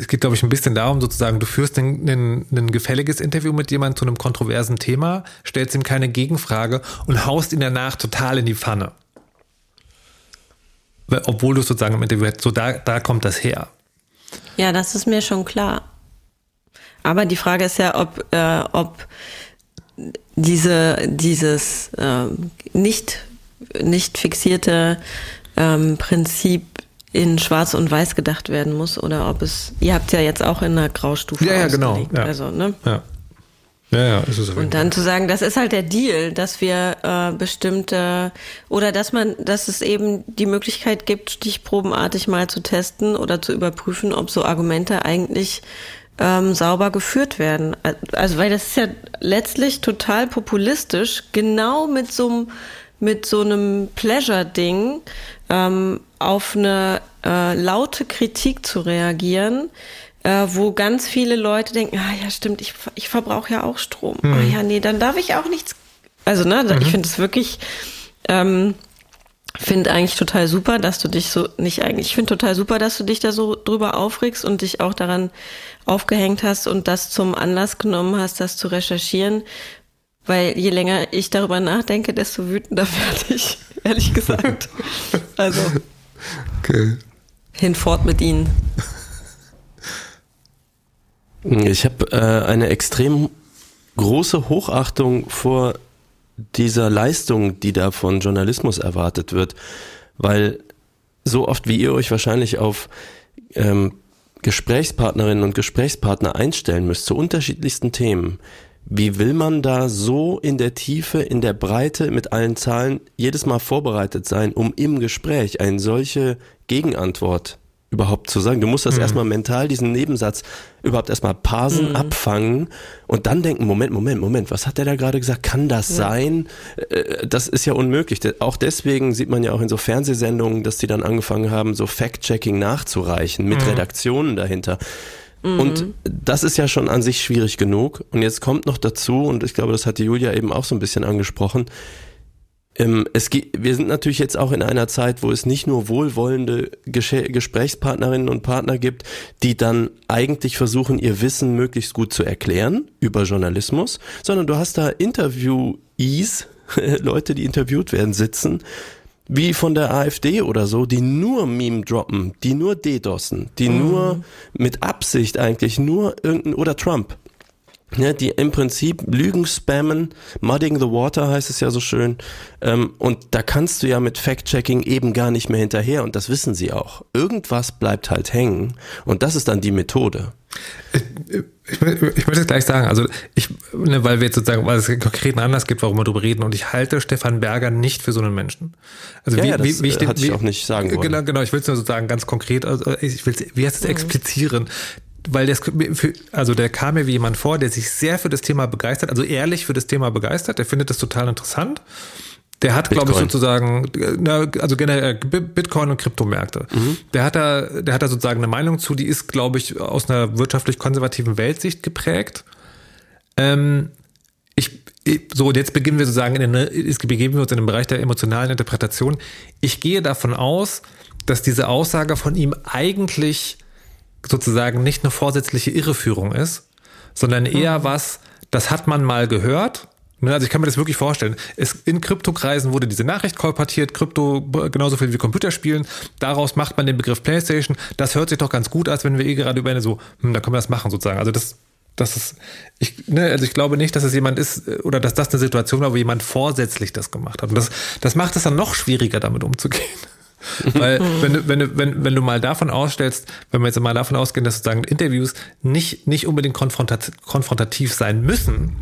es geht, glaube ich, ein bisschen darum, sozusagen, du führst ein gefälliges Interview mit jemandem zu einem kontroversen Thema, stellst ihm keine Gegenfrage und haust ihn danach total in die Pfanne. Obwohl du sozusagen im Interview hättest, so da, da kommt das her. Ja, das ist mir schon klar. Aber die Frage ist ja, ob, äh, ob diese, dieses äh, nicht, nicht fixierte ähm, Prinzip in Schwarz und Weiß gedacht werden muss oder ob es, ihr habt ja jetzt auch in einer Graustufe. Ja, ja, genau. Ja. Also, ne? Ja. Ja, ja, ist es Und dann zu sagen, das ist halt der Deal, dass wir äh, bestimmte oder dass man, dass es eben die Möglichkeit gibt, stichprobenartig mal zu testen oder zu überprüfen, ob so Argumente eigentlich ähm, sauber geführt werden. Also weil das ist ja letztlich total populistisch, genau mit so einem mit so einem Pleasure-Ding ähm, auf eine äh, laute Kritik zu reagieren, äh, wo ganz viele Leute denken, ah ja, stimmt, ich, ich verbrauche ja auch Strom. Mhm. Ah ja, nee, dann darf ich auch nichts. Also, ne, mhm. ich finde es wirklich, ähm, finde eigentlich total super, dass du dich so, nicht eigentlich, ich finde total super, dass du dich da so drüber aufregst und dich auch daran aufgehängt hast und das zum Anlass genommen hast, das zu recherchieren, weil je länger ich darüber nachdenke, desto wütender werde ich, ehrlich gesagt. Also. Okay. Hinfort mit Ihnen. Ich habe äh, eine extrem große Hochachtung vor dieser Leistung, die da von Journalismus erwartet wird, weil so oft wie ihr euch wahrscheinlich auf ähm, Gesprächspartnerinnen und Gesprächspartner einstellen müsst zu unterschiedlichsten Themen, wie will man da so in der Tiefe, in der Breite mit allen Zahlen jedes Mal vorbereitet sein, um im Gespräch eine solche Gegenantwort überhaupt zu sagen? Du musst das mhm. erstmal mental, diesen Nebensatz überhaupt erstmal parsen, mhm. abfangen und dann denken, Moment, Moment, Moment, was hat der da gerade gesagt? Kann das ja. sein? Äh, das ist ja unmöglich. Auch deswegen sieht man ja auch in so Fernsehsendungen, dass die dann angefangen haben, so Fact-Checking nachzureichen mit mhm. Redaktionen dahinter. Und mhm. das ist ja schon an sich schwierig genug. Und jetzt kommt noch dazu, und ich glaube, das hat die Julia eben auch so ein bisschen angesprochen, ähm, es wir sind natürlich jetzt auch in einer Zeit, wo es nicht nur wohlwollende Gesprächspartnerinnen und Partner gibt, die dann eigentlich versuchen, ihr Wissen möglichst gut zu erklären über Journalismus, sondern du hast da Interviewees, Leute, die interviewt werden, sitzen, wie von der AfD oder so, die nur Meme droppen, die nur DDoSen, die mhm. nur mit Absicht eigentlich nur irgendein, oder Trump, Ja, die im Prinzip Lügen spammen, mudding the water heißt es ja so schön. Ähm, und da kannst du ja mit Fact-Checking eben gar nicht mehr hinterher und das wissen sie auch. Irgendwas bleibt halt hängen und das ist dann die Methode. Ich, ich, ich möchte es gleich sagen, also ich, ne, weil wir jetzt sozusagen, weil es einen konkreten Anlass gibt, warum wir darüber reden und ich halte Stefan Berger nicht für so einen Menschen. Also ja, wie, ja, das wie, wie ich den, hatte ich auch nicht sagen wollen. Genau, genau, ich will es nur sozusagen ganz konkret, also ich will wie heißt es mhm. explizieren weil das, also der kam mir wie jemand vor, der sich sehr für das Thema begeistert, also ehrlich für das Thema begeistert, der findet das total interessant. Der hat, glaube ich, sozusagen, also generell äh, Bitcoin und Kryptomärkte. Mhm. Der hat da, der hat da sozusagen eine Meinung zu, die ist, glaube ich, aus einer wirtschaftlich konservativen Weltsicht geprägt. Ähm, ich, so, und jetzt beginnen wir sozusagen in den, begeben wir uns in den Bereich der emotionalen Interpretation. Ich gehe davon aus, dass diese Aussage von ihm eigentlich sozusagen nicht eine vorsätzliche Irreführung ist, sondern eher mhm. was, das hat man mal gehört. Ne, also ich kann mir das wirklich vorstellen. Es, in Kryptokreisen wurde diese Nachricht kolportiert, Krypto genauso viel wie Computerspielen. Daraus macht man den Begriff PlayStation. Das hört sich doch ganz gut aus, wenn wir eh gerade über eine so, hm, da können wir das machen sozusagen. Also das, das ist, ich, ne, also ich glaube nicht, dass es jemand ist oder dass das eine Situation war, wo jemand vorsätzlich das gemacht hat. Und das, das macht es dann noch schwieriger, damit umzugehen. Weil wenn du, wenn, du, wenn, wenn du mal davon ausstellst, wenn wir jetzt mal davon ausgehen, dass sozusagen Interviews nicht, nicht unbedingt konfrontat, konfrontativ sein müssen,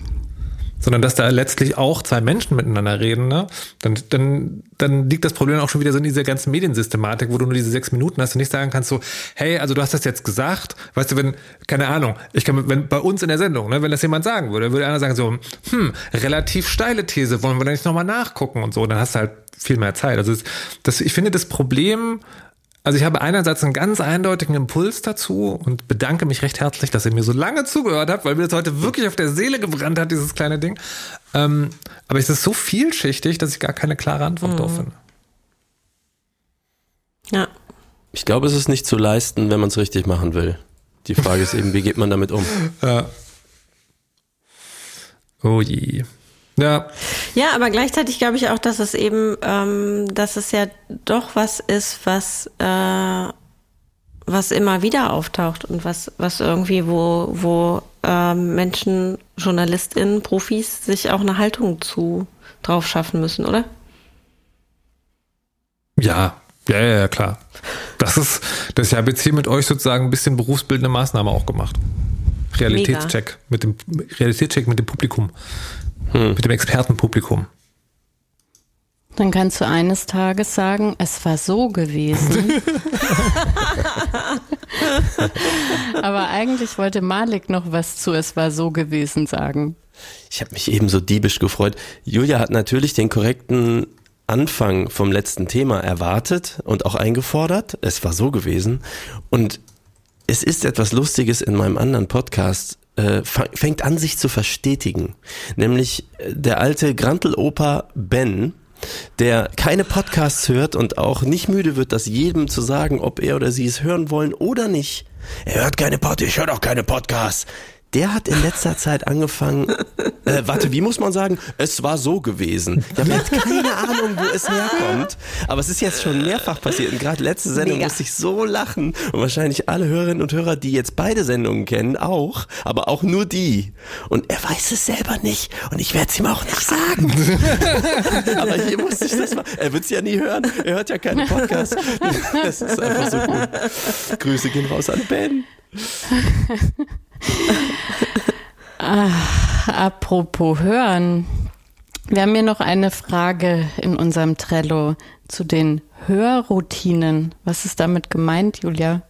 sondern dass da letztlich auch zwei Menschen miteinander reden, ne? dann, dann, dann liegt das Problem auch schon wieder so in dieser ganzen Mediensystematik, wo du nur diese sechs Minuten hast und nicht sagen kannst so, hey, also du hast das jetzt gesagt, weißt du, wenn, keine Ahnung, ich kann, wenn bei uns in der Sendung, ne, wenn das jemand sagen würde, würde einer sagen so, hm, relativ steile These, wollen wir da nicht nochmal nachgucken und so, dann hast du halt viel mehr Zeit. Also das, ich finde das Problem also ich habe einerseits einen ganz eindeutigen Impuls dazu und bedanke mich recht herzlich, dass ihr mir so lange zugehört habt, weil mir das heute wirklich auf der Seele gebrannt hat, dieses kleine Ding. Ähm, aber es ist so vielschichtig, dass ich gar keine klare Antwort mhm. drauf finde. Ja. Ich glaube, es ist nicht zu leisten, wenn man es richtig machen will. Die Frage ist eben, wie geht man damit um? Ja. Oh je. Ja. Ja, aber gleichzeitig glaube ich auch, dass es eben, ähm, dass es ja doch was ist, was, äh, was immer wieder auftaucht und was, was irgendwie, wo, wo ähm, Menschen, JournalistInnen, Profis sich auch eine Haltung zu drauf schaffen müssen, oder? Ja, ja, ja, ja, klar. Das ist, das habe jetzt hier mit euch sozusagen ein bisschen berufsbildende Maßnahme auch gemacht. Realitätscheck mit dem Realitätscheck mit dem Publikum. Hm. Mit dem Expertenpublikum. Dann kannst du eines Tages sagen, es war so gewesen. Aber eigentlich wollte Malik noch was zu Es war so gewesen sagen. Ich habe mich eben so diebisch gefreut. Julia hat natürlich den korrekten Anfang vom letzten Thema erwartet und auch eingefordert. Es war so gewesen. Und es ist etwas Lustiges in meinem anderen Podcast äh, fängt an, sich zu verstetigen. Nämlich äh, der alte Grantel-Opa Ben, der keine Podcasts hört und auch nicht müde wird, das jedem zu sagen, ob er oder sie es hören wollen oder nicht. Er hört keine Podcasts, ich höre doch keine Podcasts der hat in letzter Zeit angefangen, äh, warte, wie muss man sagen? Es war so gewesen. Ich habe jetzt keine Ahnung, wo es herkommt, aber es ist jetzt schon mehrfach passiert und gerade letzte Sendung Mega. musste ich so lachen und wahrscheinlich alle Hörerinnen und Hörer, die jetzt beide Sendungen kennen, auch, aber auch nur die. Und er weiß es selber nicht und ich werde es ihm auch nicht sagen. aber hier musste ich das mal, er wird es ja nie hören, er hört ja keinen Podcast. Das ist einfach so gut. Grüße gehen raus an Ben. Ach, apropos hören. Wir haben hier noch eine Frage in unserem Trello zu den Hörroutinen. Was ist damit gemeint, Julia?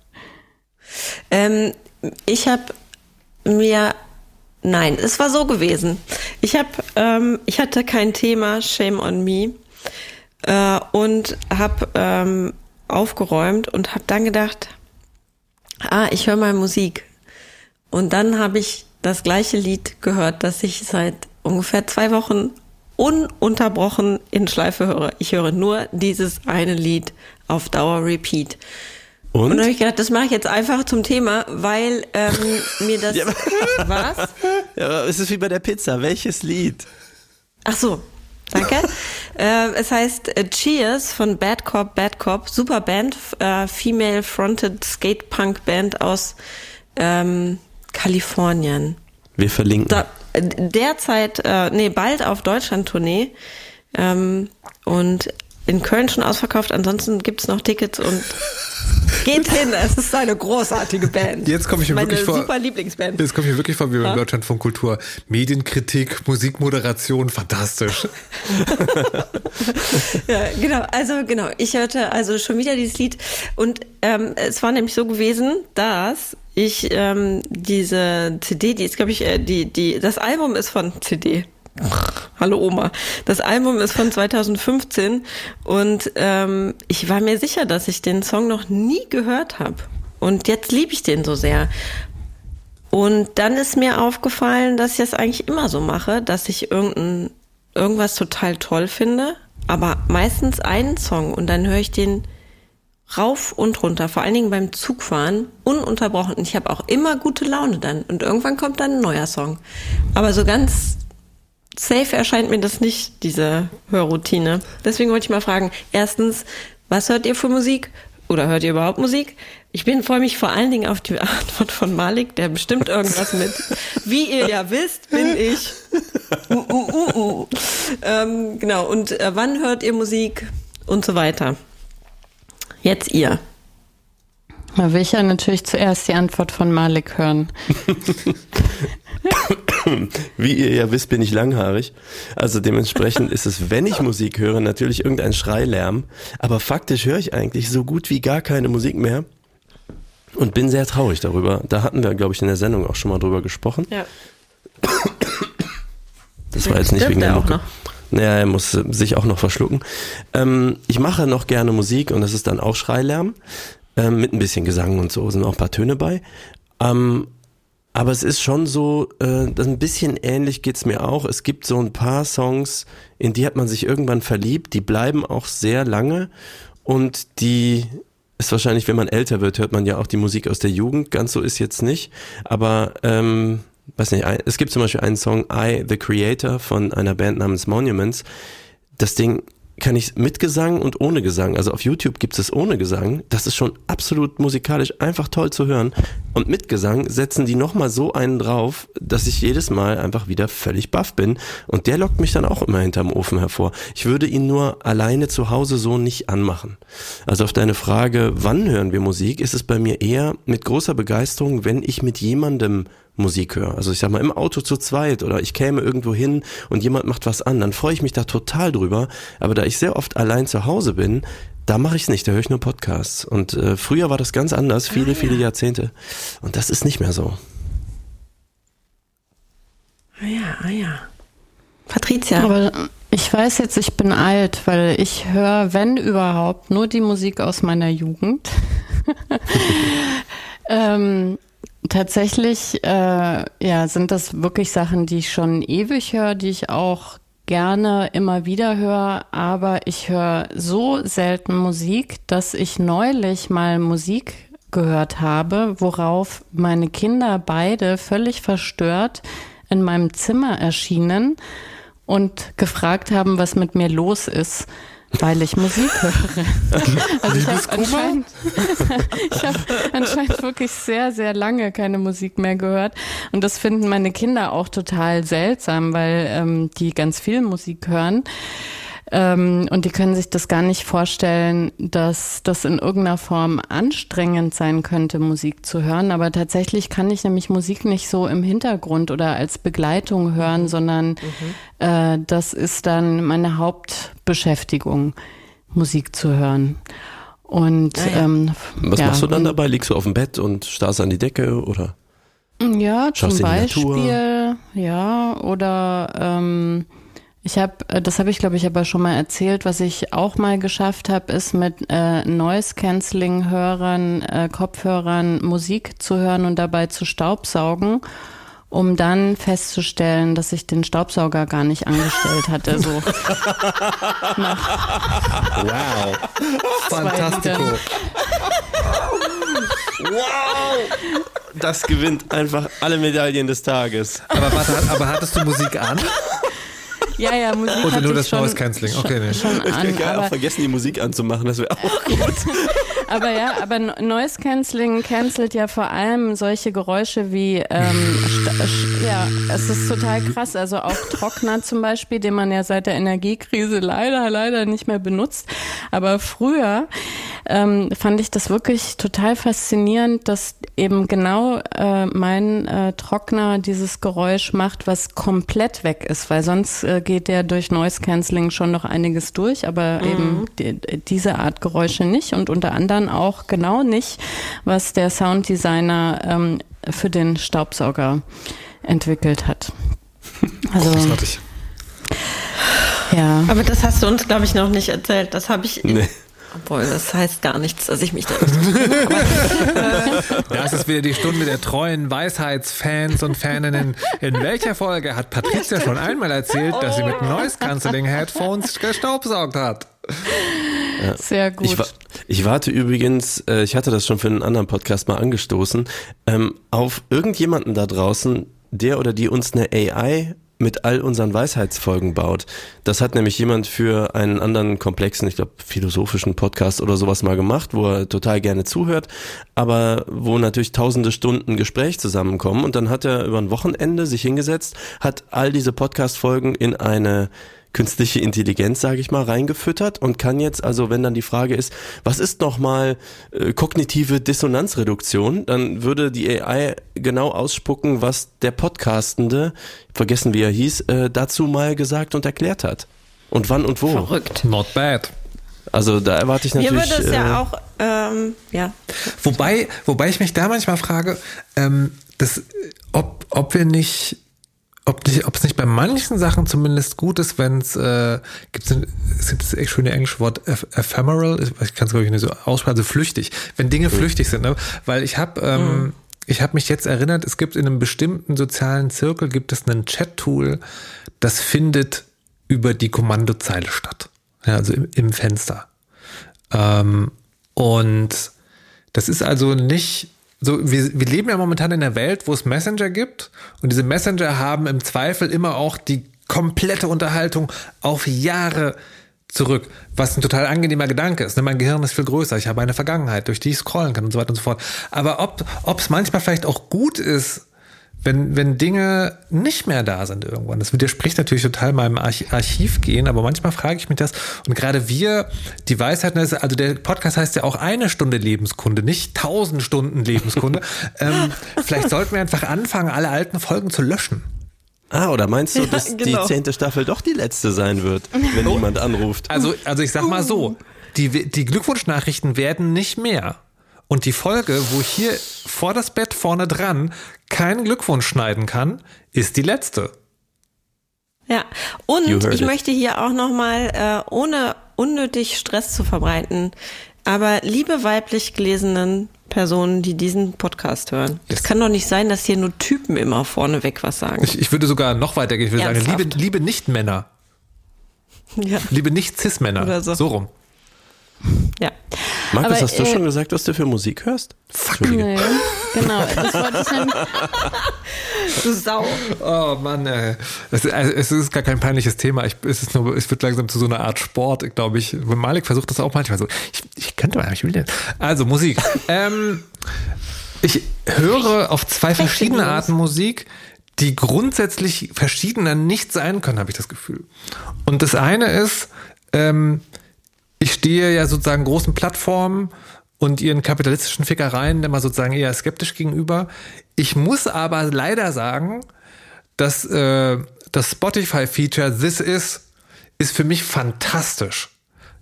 Ähm, ich habe mir Nein, es war so gewesen. Ich habe, ähm, ich hatte kein Thema, Shame on me, äh, und habe ähm, aufgeräumt und habe dann gedacht, ah, ich höre mal Musik. Und dann habe ich das gleiche Lied gehört, das ich seit ungefähr zwei Wochen ununterbrochen in Schleife höre. Ich höre nur dieses eine Lied auf Dauer Repeat. Und, und dann habe ich gedacht, das mache ich jetzt einfach zum Thema, weil ähm, mir das. ja, was? Ja, es ist wie bei der Pizza. Welches Lied? Ach so, danke. äh, es heißt äh, Cheers von Bad Cop, Bad Cop. Super Band, äh, Female Fronted Skate Punk Band aus ähm, Kalifornien. Wir verlinken. Da, derzeit, äh, nee, bald auf Deutschland-Tournee. Ähm, und in Köln schon ausverkauft. Ansonsten gibt's noch Tickets und geht hin. Es ist eine großartige Band. Jetzt komme ich mir Meine wirklich vor. super Lieblingsband. Jetzt komme ich mir wirklich vor wie beim Ja. Deutschlandfunk Kultur. Medienkritik, Musikmoderation, fantastisch. Ja, genau. Also genau, ich hörte also schon wieder dieses Lied und ähm, es war nämlich so gewesen, dass ich ähm, diese CD, die ist glaube ich, äh, die die das Album ist von CD. Hallo Oma. Das Album ist von 2015 und ähm, ich war mir sicher, dass ich den Song noch nie gehört habe. Und jetzt liebe ich den so sehr. Und dann ist mir aufgefallen, dass ich das eigentlich immer so mache, dass ich irgendein, irgendwas total toll finde, aber meistens einen Song und dann höre ich den rauf und runter, vor allen Dingen beim Zugfahren, ununterbrochen. Und ich habe auch immer gute Laune dann. Und irgendwann kommt dann ein neuer Song. Aber so ganz safe erscheint mir das nicht, diese Hörroutine. Deswegen wollte ich mal fragen, erstens, was hört ihr für Musik? Oder hört ihr überhaupt Musik? Ich bin freue mich vor allen Dingen auf die Antwort von Malik, der bestimmt irgendwas mit. Wie ihr ja wisst, bin ich. Uh, uh, uh. Ähm, genau. Und äh, wann hört ihr Musik und so weiter? Jetzt ihr. Da will ich ja natürlich zuerst die Antwort von Malik hören. Wie ihr ja wisst, bin ich langhaarig. Also dementsprechend ist es, wenn ich Musik höre, natürlich irgendein Schreilärm. Aber faktisch höre ich eigentlich so gut wie gar keine Musik mehr. Und bin sehr traurig darüber. Da hatten wir, glaube ich, in der Sendung auch schon mal drüber gesprochen. Ja. Das war jetzt nicht Stimmt wegen der Mucke. Naja, er muss sich auch noch verschlucken. Ähm, ich mache noch gerne Musik und das ist dann auch Schreilärm. Ähm, mit ein bisschen Gesang und so sind auch ein paar Töne bei. Ähm, aber es ist schon so, äh, das ein bisschen ähnlich geht's mir auch. Es gibt so ein paar Songs, in die hat man sich irgendwann verliebt, die bleiben auch sehr lange und die ist wahrscheinlich, wenn man älter wird, hört man ja auch die Musik aus der Jugend. Ganz so ist jetzt nicht. Aber ähm, weiß nicht, es gibt zum Beispiel einen Song I, The Creator von einer Band namens Monuments. Das Ding kann ich mit Gesang und ohne Gesang, also auf YouTube gibt es ohne Gesang, das ist schon absolut musikalisch einfach toll zu hören. Und mit Gesang setzen die nochmal so einen drauf, dass ich jedes Mal einfach wieder völlig baff bin. Und der lockt mich dann auch immer hinterm Ofen hervor. Ich würde ihn nur alleine zu Hause so nicht anmachen. Also auf deine Frage, wann hören wir Musik, ist es bei mir eher mit großer Begeisterung, wenn ich mit jemandem Musik höre. Also ich sag mal im Auto zu zweit oder ich käme irgendwo hin und jemand macht was an, dann freue ich mich da total drüber. Aber da ich sehr oft allein zu Hause bin, da mache ich es nicht, da höre ich nur Podcasts. Und äh, früher war das ganz anders, viele, viele Jahrzehnte. Und das ist nicht mehr so. Ah ja, ah ja. Patricia. Aber ich weiß jetzt, ich bin alt, weil ich höre, wenn überhaupt, nur die Musik aus meiner Jugend. ähm, tatsächlich äh, ja, sind das wirklich Sachen, die ich schon ewig höre, die ich auch gerne immer wieder höre, aber ich höre so selten Musik, dass ich neulich mal Musik gehört habe, worauf meine Kinder beide völlig verstört in meinem Zimmer erschienen und gefragt haben, was mit mir los ist, weil ich Musik höre. Also ich habe anscheinend, ich hab anscheinend wirklich sehr, sehr lange keine Musik mehr gehört. Und das finden meine Kinder auch total seltsam, weil ähm, die ganz viel Musik hören. Ähm, und die können sich das gar nicht vorstellen, dass das in irgendeiner Form anstrengend sein könnte, Musik zu hören. Aber tatsächlich kann ich nämlich Musik nicht so im Hintergrund oder als Begleitung hören, sondern äh, das ist dann meine Hauptbeschäftigung, Musik zu hören. Und ähm, Was ja, machst du dann dabei? Liegst du auf dem Bett und starrst an die Decke oder? Ja, zum Schaust in die Natur? Beispiel, ja, oder ähm, ich habe, das habe ich glaube ich aber schon mal erzählt, was ich auch mal geschafft habe, ist mit äh, Noise Cancelling Hörern, äh, Kopfhörern Musik zu hören und dabei zu staubsaugen, um dann festzustellen, dass ich den Staubsauger gar nicht angestellt hatte. So Wow. Fantastico. Liedern. Das gewinnt einfach alle Medaillen des Tages. Aber warte, aber hattest du Musik an? Ja, ja, Musik Oder nur ich das Noise Cancelling. Okay, nee. Schon Ich an, kann auch vergessen, die Musik anzumachen, das wäre auch gut. aber ja, aber Noise Cancelling cancelt ja vor allem solche Geräusche wie, ähm, ja, es ist total krass. Also auch Trockner zum Beispiel, den man ja seit der Energiekrise leider, leider nicht mehr benutzt. Aber früher ähm, fand ich das wirklich total faszinierend, dass eben genau äh, mein äh, Trockner dieses Geräusch macht, was komplett weg ist, weil sonst äh, geht der durch Noise Cancelling schon noch einiges durch, aber eben die, diese Art Geräusche nicht und unter anderem auch genau nicht, was der Sounddesigner ähm, für den Staubsauger entwickelt hat. Also Großartig. ja. Aber das hast du uns, glaube ich, noch nicht erzählt. Das habe ich. Nee. Obwohl, das heißt gar nichts, dass ich mich da nicht. Das ist wieder die Stunde der treuen Weisheitsfans und Faninnen. In welcher Folge hat Patricia schon einmal erzählt, dass sie mit Noise Cancelling Headphones gestaubsaugt hat? Sehr gut. Ich, wa ich warte übrigens, äh, ich hatte das schon für einen anderen Podcast mal angestoßen, ähm, auf irgendjemanden da draußen, der oder die uns eine AI mit all unseren Weisheitsfolgen baut. Das hat nämlich jemand für einen anderen komplexen, ich glaube, philosophischen Podcast oder sowas mal gemacht, wo er total gerne zuhört, aber wo natürlich tausende Stunden Gespräch zusammenkommen und dann hat er über ein Wochenende sich hingesetzt, hat all diese Podcast-Folgen in eine künstliche Intelligenz, sage ich mal, reingefüttert und kann jetzt, also wenn dann die Frage ist, was ist nochmal äh, kognitive Dissonanzreduktion, dann würde die AI genau ausspucken, was der Podcastende, vergessen wie er hieß, äh, dazu mal gesagt und erklärt hat. Und wann und wo. Verrückt. Not bad. Also da erwarte ich Hier natürlich. würde es äh, ja auch, ähm, ja. Wobei, wobei ich mich da manchmal frage, ähm, das, ob, ob wir nicht, ob nicht, ob es nicht bei manchen Sachen zumindest gut ist, wenn es äh, gibt es gibt das echt schöne englische Wort eph- ephemeral, ich kann es glaube ich nicht so aussprechen, also flüchtig, wenn Dinge flüchtig sind, ne? weil ich habe ähm, ich habe mich jetzt erinnert, es gibt in einem bestimmten sozialen Zirkel gibt es ein Chat-Tool, das findet über die Kommandozeile statt, ja, also im, im Fenster. Ähm, und das ist also nicht so, wir, wir leben ja momentan in einer Welt, wo es Messenger gibt und diese Messenger haben im Zweifel immer auch die komplette Unterhaltung auf Jahre zurück, was ein total angenehmer Gedanke ist. Ne, Mein Gehirn ist viel größer, ich habe eine Vergangenheit, durch die ich scrollen kann und so weiter und so fort. Aber ob ob es manchmal vielleicht auch gut ist, wenn, wenn Dinge nicht mehr da sind irgendwann. Das widerspricht natürlich total meinem Arch Archiv gehen, aber manchmal frage ich mich das. Und gerade wir, die Weisheit, also der Podcast heißt ja auch eine Stunde Lebenskunde, nicht tausend Stunden Lebenskunde. ähm, vielleicht sollten wir einfach anfangen, alle alten Folgen zu löschen. ah, oder meinst du, dass genau. die zehnte Staffel doch die letzte sein wird, wenn jemand anruft? Also, also ich sag mal so, die, die Glückwunschnachrichten werden nicht mehr. Und die Folge, wo ich hier vor das Bett vorne dran keinen Glückwunsch schneiden kann, ist die letzte. Ja, und ich it. möchte hier auch nochmal, äh, ohne unnötig Stress zu verbreiten, aber liebe weiblich gelesenen Personen, die diesen Podcast hören, es kann doch nicht sein, dass hier nur Typen immer vorneweg was sagen. Ich, ich würde sogar noch weitergehen. Ich würde sagen, Ernsthaft? liebe, liebe Nicht-Männer, Ja, liebe Nicht-Cis-Männer. Oder so. so rum. Ja. Markus, aber, hast du äh, schon gesagt, was du für Musik hörst? Entschuldige. Nee, genau, das wollte ich nämlich. Du Sau. Oh Mann, ey. Es, also, es ist gar kein peinliches Thema. Ich, es, ist nur, es wird langsam zu so einer Art Sport, glaube ich. Malik versucht das auch manchmal so. Ich, ich könnte mal, ich will denn. Also Musik. ähm, ich höre auf zwei verschiedene. Arten Musik, die grundsätzlich verschiedener nicht sein können, habe ich das Gefühl. Und das eine ist, ähm, ich stehe ja sozusagen großen Plattformen und ihren kapitalistischen Fickereien immer sozusagen eher skeptisch gegenüber. Ich muss aber leider sagen, dass äh, das Spotify-Feature This Is ist für mich fantastisch.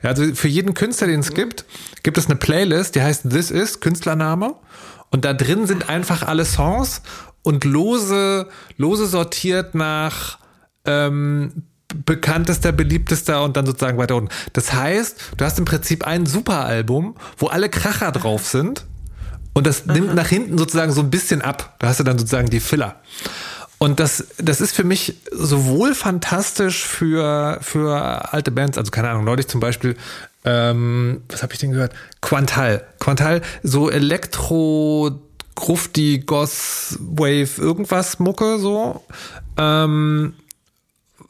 Ja, also für jeden Künstler, den es gibt, gibt es eine Playlist, die heißt This Is, Künstlername. Und da drin sind einfach alle Songs und lose, lose sortiert nach ähm, bekanntester, beliebtester und dann sozusagen weiter unten. Das heißt, du hast im Prinzip ein Superalbum, wo alle Kracher drauf sind und das nimmt nach hinten sozusagen so ein bisschen ab. Da hast du dann sozusagen die Filler. Und das, das ist für mich sowohl fantastisch für, für alte Bands, also keine Ahnung, neulich zum Beispiel, ähm, was habe ich denn gehört? Quantal. Quantal, so Elektro, Grufti, Goss, Wave, irgendwas Mucke so. Ähm,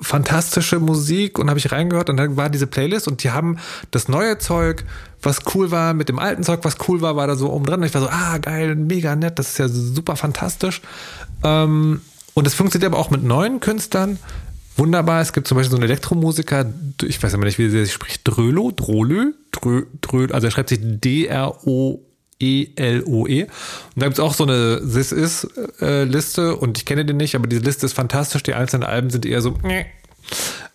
fantastische Musik und habe ich reingehört und dann war diese Playlist und die haben das neue Zeug, was cool war, mit dem alten Zeug, was cool war, war da so oben dran. Und ich war so, ah, geil, mega nett, das ist ja super fantastisch. Ähm, und es funktioniert aber auch mit neuen Künstlern. Wunderbar. Es gibt zum Beispiel so einen Elektromusiker, ich weiß aber nicht, wie der sich spricht, Drölo, Drolö, Drö, Drö, also er schreibt sich D-R-O E-L-O-E. Und da gibt es auch so eine This Is-Liste äh, und ich kenne den nicht, aber diese Liste ist fantastisch. Die einzelnen Alben sind eher so.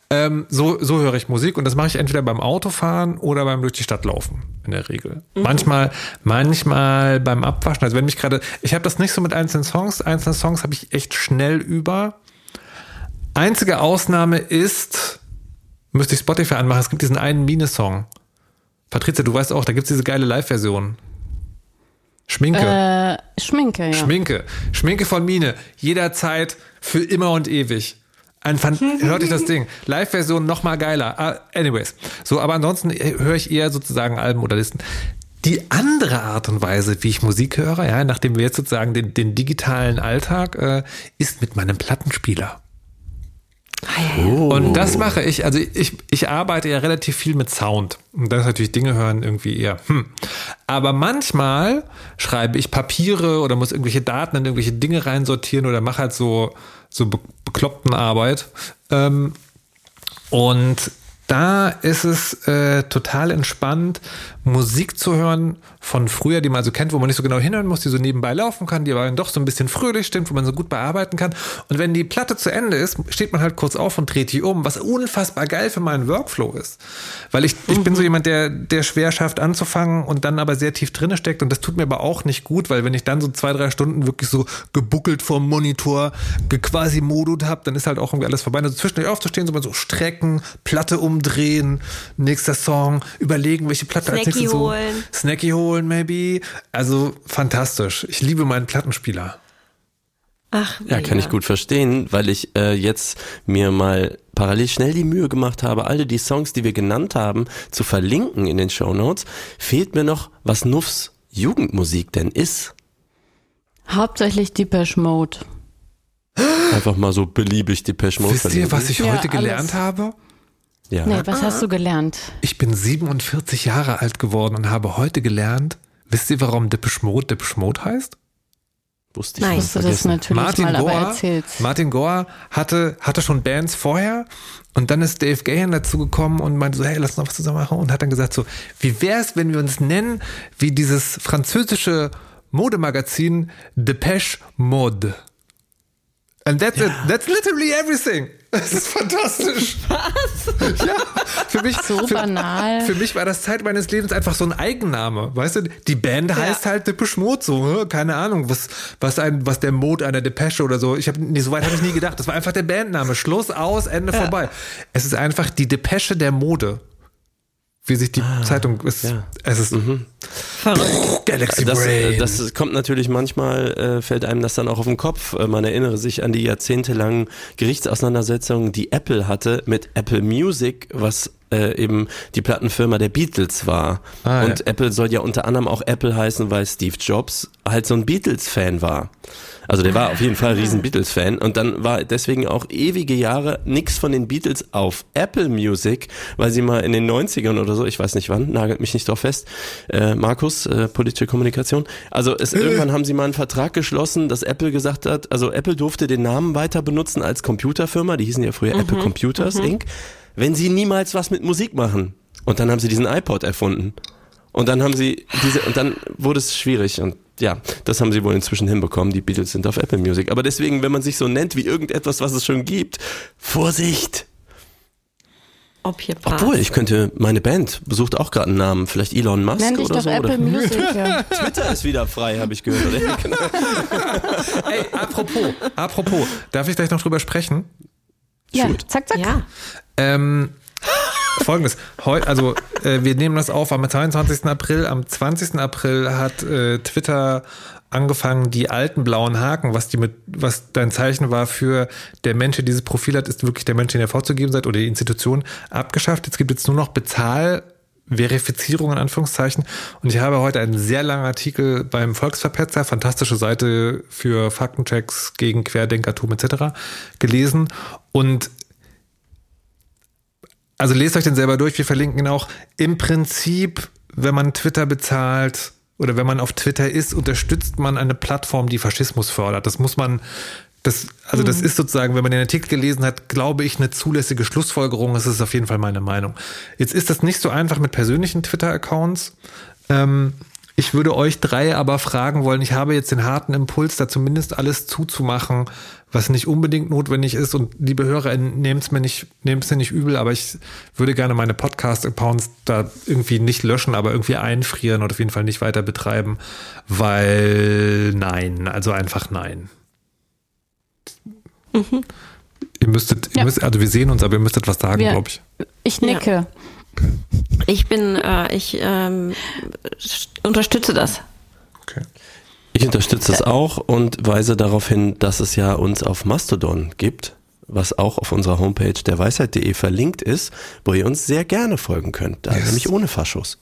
Ähm, so, so höre ich Musik und das mache ich entweder beim Autofahren oder beim durch die Stadt laufen, in der Regel. Mhm. Manchmal, manchmal beim Abwaschen. Also wenn mich gerade, ich habe das nicht so mit einzelnen Songs. Einzelne Songs habe ich echt schnell über. Einzige Ausnahme ist, müsste ich Spotify anmachen, es gibt diesen einen Mine-Song. Patricia, du weißt auch, da gibt es diese geile Live-Version. Schminke. Äh, Schminke, ja. Schminke. Schminke von Mine. Jederzeit, für immer und ewig. Ein Fan hört euch das Ding. Live-Version noch mal geiler. Uh, anyways. So, aber ansonsten höre ich eher sozusagen Alben oder Listen. Die andere Art und Weise, wie ich Musik höre, ja, nachdem wir jetzt sozusagen den, den digitalen Alltag, äh, ist mit meinem Plattenspieler. Oh. Und das mache ich, also ich, ich arbeite ja relativ viel mit Sound. Und das ist natürlich Dinge hören irgendwie eher, hm. Aber manchmal schreibe ich Papiere oder muss irgendwelche Daten in irgendwelche Dinge reinsortieren oder mache halt so, so bekloppten Arbeit. Ähm, und da ist es äh, total entspannt, Musik zu hören von früher, die man so kennt, wo man nicht so genau hinhören muss, die so nebenbei laufen kann, die aber dann doch so ein bisschen fröhlich stimmt, wo man so gut bearbeiten kann. Und wenn die Platte zu Ende ist, steht man halt kurz auf und dreht die um, was unfassbar geil für meinen Workflow ist. Weil ich, ich bin so jemand, der, der schwer schafft anzufangen und dann aber sehr tief drinne steckt. Und das tut mir aber auch nicht gut, weil wenn ich dann so zwei, drei Stunden wirklich so gebuckelt vorm Monitor, quasi modut habe, dann ist halt auch irgendwie alles vorbei. Also zwischendurch aufzustehen, so mal so strecken, Platte umdrehen, nächster Song, überlegen, welche Platte als nächstes so. holen. Snacky holen, maybe. Also fantastisch. Ich liebe meinen Plattenspieler. Ach, ja, kann ich gut verstehen, weil ich äh, jetzt mir mal parallel schnell die Mühe gemacht habe, alle die Songs, die wir genannt haben, zu verlinken in den Show Notes. Fehlt mir noch, was Nuffs Jugendmusik denn ist. Hauptsächlich Depeche Mode. Einfach mal so beliebig Depeche Mode. Wisst ihr, was ich heute ja, gelernt habe? Ja. Nee, was hast du gelernt? Ich bin 47 Jahre alt geworden und habe heute gelernt, wisst ihr, warum Depeche Mode Depeche Mode heißt? Wusste ich Nein, du das natürlich Martin mal, Gore, aber erzähl's. Martin Gore hatte, hatte schon Bands vorher und dann ist Dave Gahan dazu gekommen und meinte so, hey, lass uns noch was zusammen machen und hat dann gesagt so, wie wär's, wenn wir uns nennen wie dieses französische Modemagazin Depeche Mode? And that's ja. it. That's literally everything. Das ist fantastisch. Was? Ja, für mich so für, banal. Für mich war das Zeit meines Lebens einfach so ein Eigenname. Weißt du, die Band heißt ja. halt Depeche Mode so, ne? keine Ahnung, was was ein was der Mode einer Depesche oder so. Ich habe nee, so weit habe ich nie gedacht. Das war einfach der Bandname. Schluss aus, Ende ja. vorbei. Es ist einfach die Depesche der Mode wie sich die ah, Zeitung ist. Ja. Es ist mhm. verrückt. Galaxy das, Brain. Das kommt natürlich manchmal, äh, fällt einem das dann auch auf den Kopf. Äh, man erinnere sich an die jahrzehntelangen Gerichtsauseinandersetzungen, die Apple hatte mit Apple Music, was äh, eben die Plattenfirma der Beatles war. Ah, und ja. Apple soll ja unter anderem auch Apple heißen, weil Steve Jobs halt so ein Beatles-Fan war. Also der war auf jeden Fall riesen Beatles-Fan und dann war deswegen auch ewige Jahre nichts von den Beatles auf Apple Music, weil sie mal in den 90ern oder so, ich weiß nicht wann, nagelt mich nicht drauf fest, äh, Markus, äh, politische Kommunikation. Also es, irgendwann haben sie mal einen Vertrag geschlossen, dass Apple gesagt hat, also Apple durfte den Namen weiter benutzen als Computerfirma, die hießen ja früher mhm. Apple Computers mhm. Inc., wenn sie niemals was mit Musik machen. Und dann haben sie diesen iPod erfunden. Und dann haben sie diese, und dann wurde es schwierig und ja, das haben sie wohl inzwischen hinbekommen. Die Beatles sind auf Apple Music. Aber deswegen, wenn man sich so nennt wie irgendetwas, was es schon gibt, Vorsicht! Ob hier passt. Obwohl, ich könnte, meine Band besucht auch gerade einen Namen, vielleicht Elon Musk Nenn dich oder doch so. Apple oder? Music, ja. Twitter ist wieder frei, habe ich gehört. Ey, apropos, apropos, darf ich gleich noch drüber sprechen? Ja, Shoot. zack, zack. Ja. Ähm, Folgendes, heu, also äh, wir nehmen das auf am 22. April. Am 20. April hat äh, Twitter angefangen, die alten blauen Haken, was die mit, was dein Zeichen war für der Mensch, der dieses Profil hat, ist wirklich der Mensch, den ihr vorzugeben seid oder die Institution abgeschafft. Jetzt gibt es nur noch Bezahl Verifizierung in Anführungszeichen. Und ich habe heute einen sehr langen Artikel beim Volksverpetzer, fantastische Seite für Faktenchecks gegen Querdenkertum etc. gelesen. Und also lest euch den selber durch. Wir verlinken ihn auch. Im Prinzip, wenn man Twitter bezahlt oder wenn man auf Twitter ist, unterstützt man eine Plattform, die Faschismus fördert. Das muss man das, also das ist sozusagen, wenn man den Artikel gelesen hat, glaube ich, eine zulässige Schlussfolgerung. Das ist auf jeden Fall meine Meinung. Jetzt ist das nicht so einfach mit persönlichen Twitter-Accounts. Ähm, ich würde euch drei aber fragen wollen, ich habe jetzt den harten Impuls, da zumindest alles zuzumachen, was nicht unbedingt notwendig ist. Und liebe Hörer, nehmt es mir nicht, nehmt es mir nicht übel, aber ich würde gerne meine Podcast-Accounts da irgendwie nicht löschen, aber irgendwie einfrieren oder auf jeden Fall nicht weiter betreiben, weil nein, also einfach nein. Mhm. Ihr müsstet, ja. ihr müsst, also wir sehen uns, aber ihr müsstet was sagen, glaube ich. Ich nicke. Ja. Ich bin, äh, ich ähm, unterstütze das. Okay. Ich unterstütze es auch und weise darauf hin, dass es ja uns auf Mastodon gibt, was auch auf unserer Homepage der Weisheit.de verlinkt ist, wo ihr uns sehr gerne folgen könnt, da yes. nämlich ohne Faschos.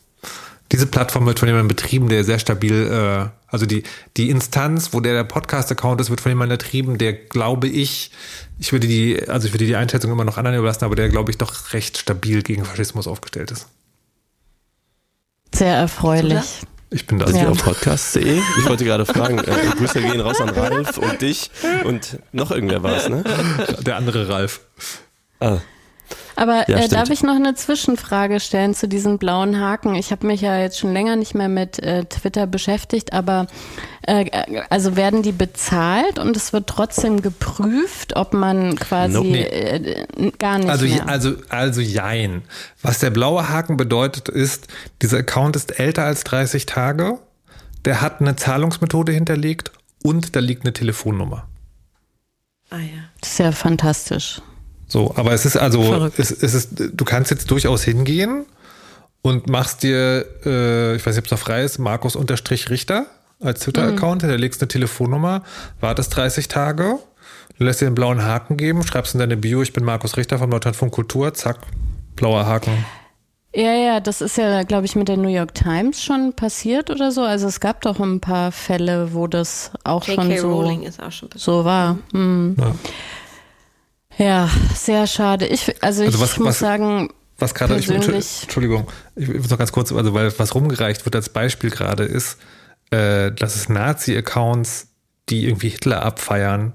Diese Plattform wird von jemandem betrieben, der sehr stabil, äh, also die, die Instanz, wo der, der Podcast-Account ist, wird von jemandem betrieben, der glaube ich, ich würde die, also ich würde die Einschätzung immer noch anderen überlassen, aber der glaube ich doch recht stabil gegen Faschismus aufgestellt ist. Sehr erfreulich. Ich bin da also ja. auf podcast.de. Ich wollte gerade fragen, äh, Grüße gehen raus an Ralf und dich und noch irgendwer war es, ne? Der andere Ralf. Ah, aber ja, äh, darf ich noch eine Zwischenfrage stellen zu diesen blauen Haken? Ich habe mich ja jetzt schon länger nicht mehr mit äh, Twitter beschäftigt, aber äh, also werden die bezahlt und es wird trotzdem geprüft, ob man quasi nope, nee. äh, gar nicht also, mehr. Also, also jein. Was der blaue Haken bedeutet, ist, dieser Account ist älter als 30 Tage, der hat eine Zahlungsmethode hinterlegt und da liegt eine Telefonnummer. Ah ja. Das ist ja fantastisch. So, aber es ist also, es, es ist, du kannst jetzt durchaus hingehen und machst dir, äh, ich weiß nicht, ob es noch frei ist, Markus-Richter als Twitter-Account, mhm. legst eine Telefonnummer, wartest 30 Tage, lässt dir einen blauen Haken geben, schreibst in deine Bio, ich bin Markus Richter vom Deutschlandfunk Kultur, zack, blauer Haken. Ja, ja, das ist ja, glaube ich, mit der New York Times schon passiert oder so. Also es gab doch ein paar Fälle, wo das auch schon so, schon so war. Mhm. Ja. Ja, sehr schade. Ich, also, also was, ich muss was, sagen, was gerade, ich, Entschuldigung, ich muss noch ganz kurz, also weil was rumgereicht wird als Beispiel gerade ist, äh, dass es Nazi-Accounts, die irgendwie Hitler abfeiern,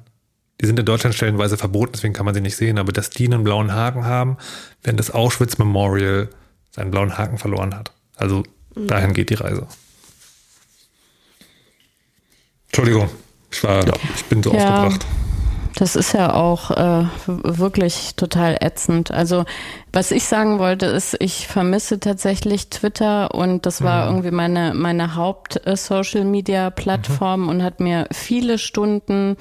die sind in Deutschland stellenweise verboten, deswegen kann man sie nicht sehen, aber dass die einen blauen Haken haben, während das Auschwitz Memorial seinen blauen Haken verloren hat. Also mhm. dahin geht die Reise. Entschuldigung, ich war, ja. ich bin so ja. aufgebracht. Das ist ja auch äh, wirklich total ätzend. Also was ich sagen wollte, ist, ich vermisse tatsächlich Twitter und das war mhm. irgendwie meine, meine Haupt-Social-Media-Plattform mhm. und hat mir viele Stunden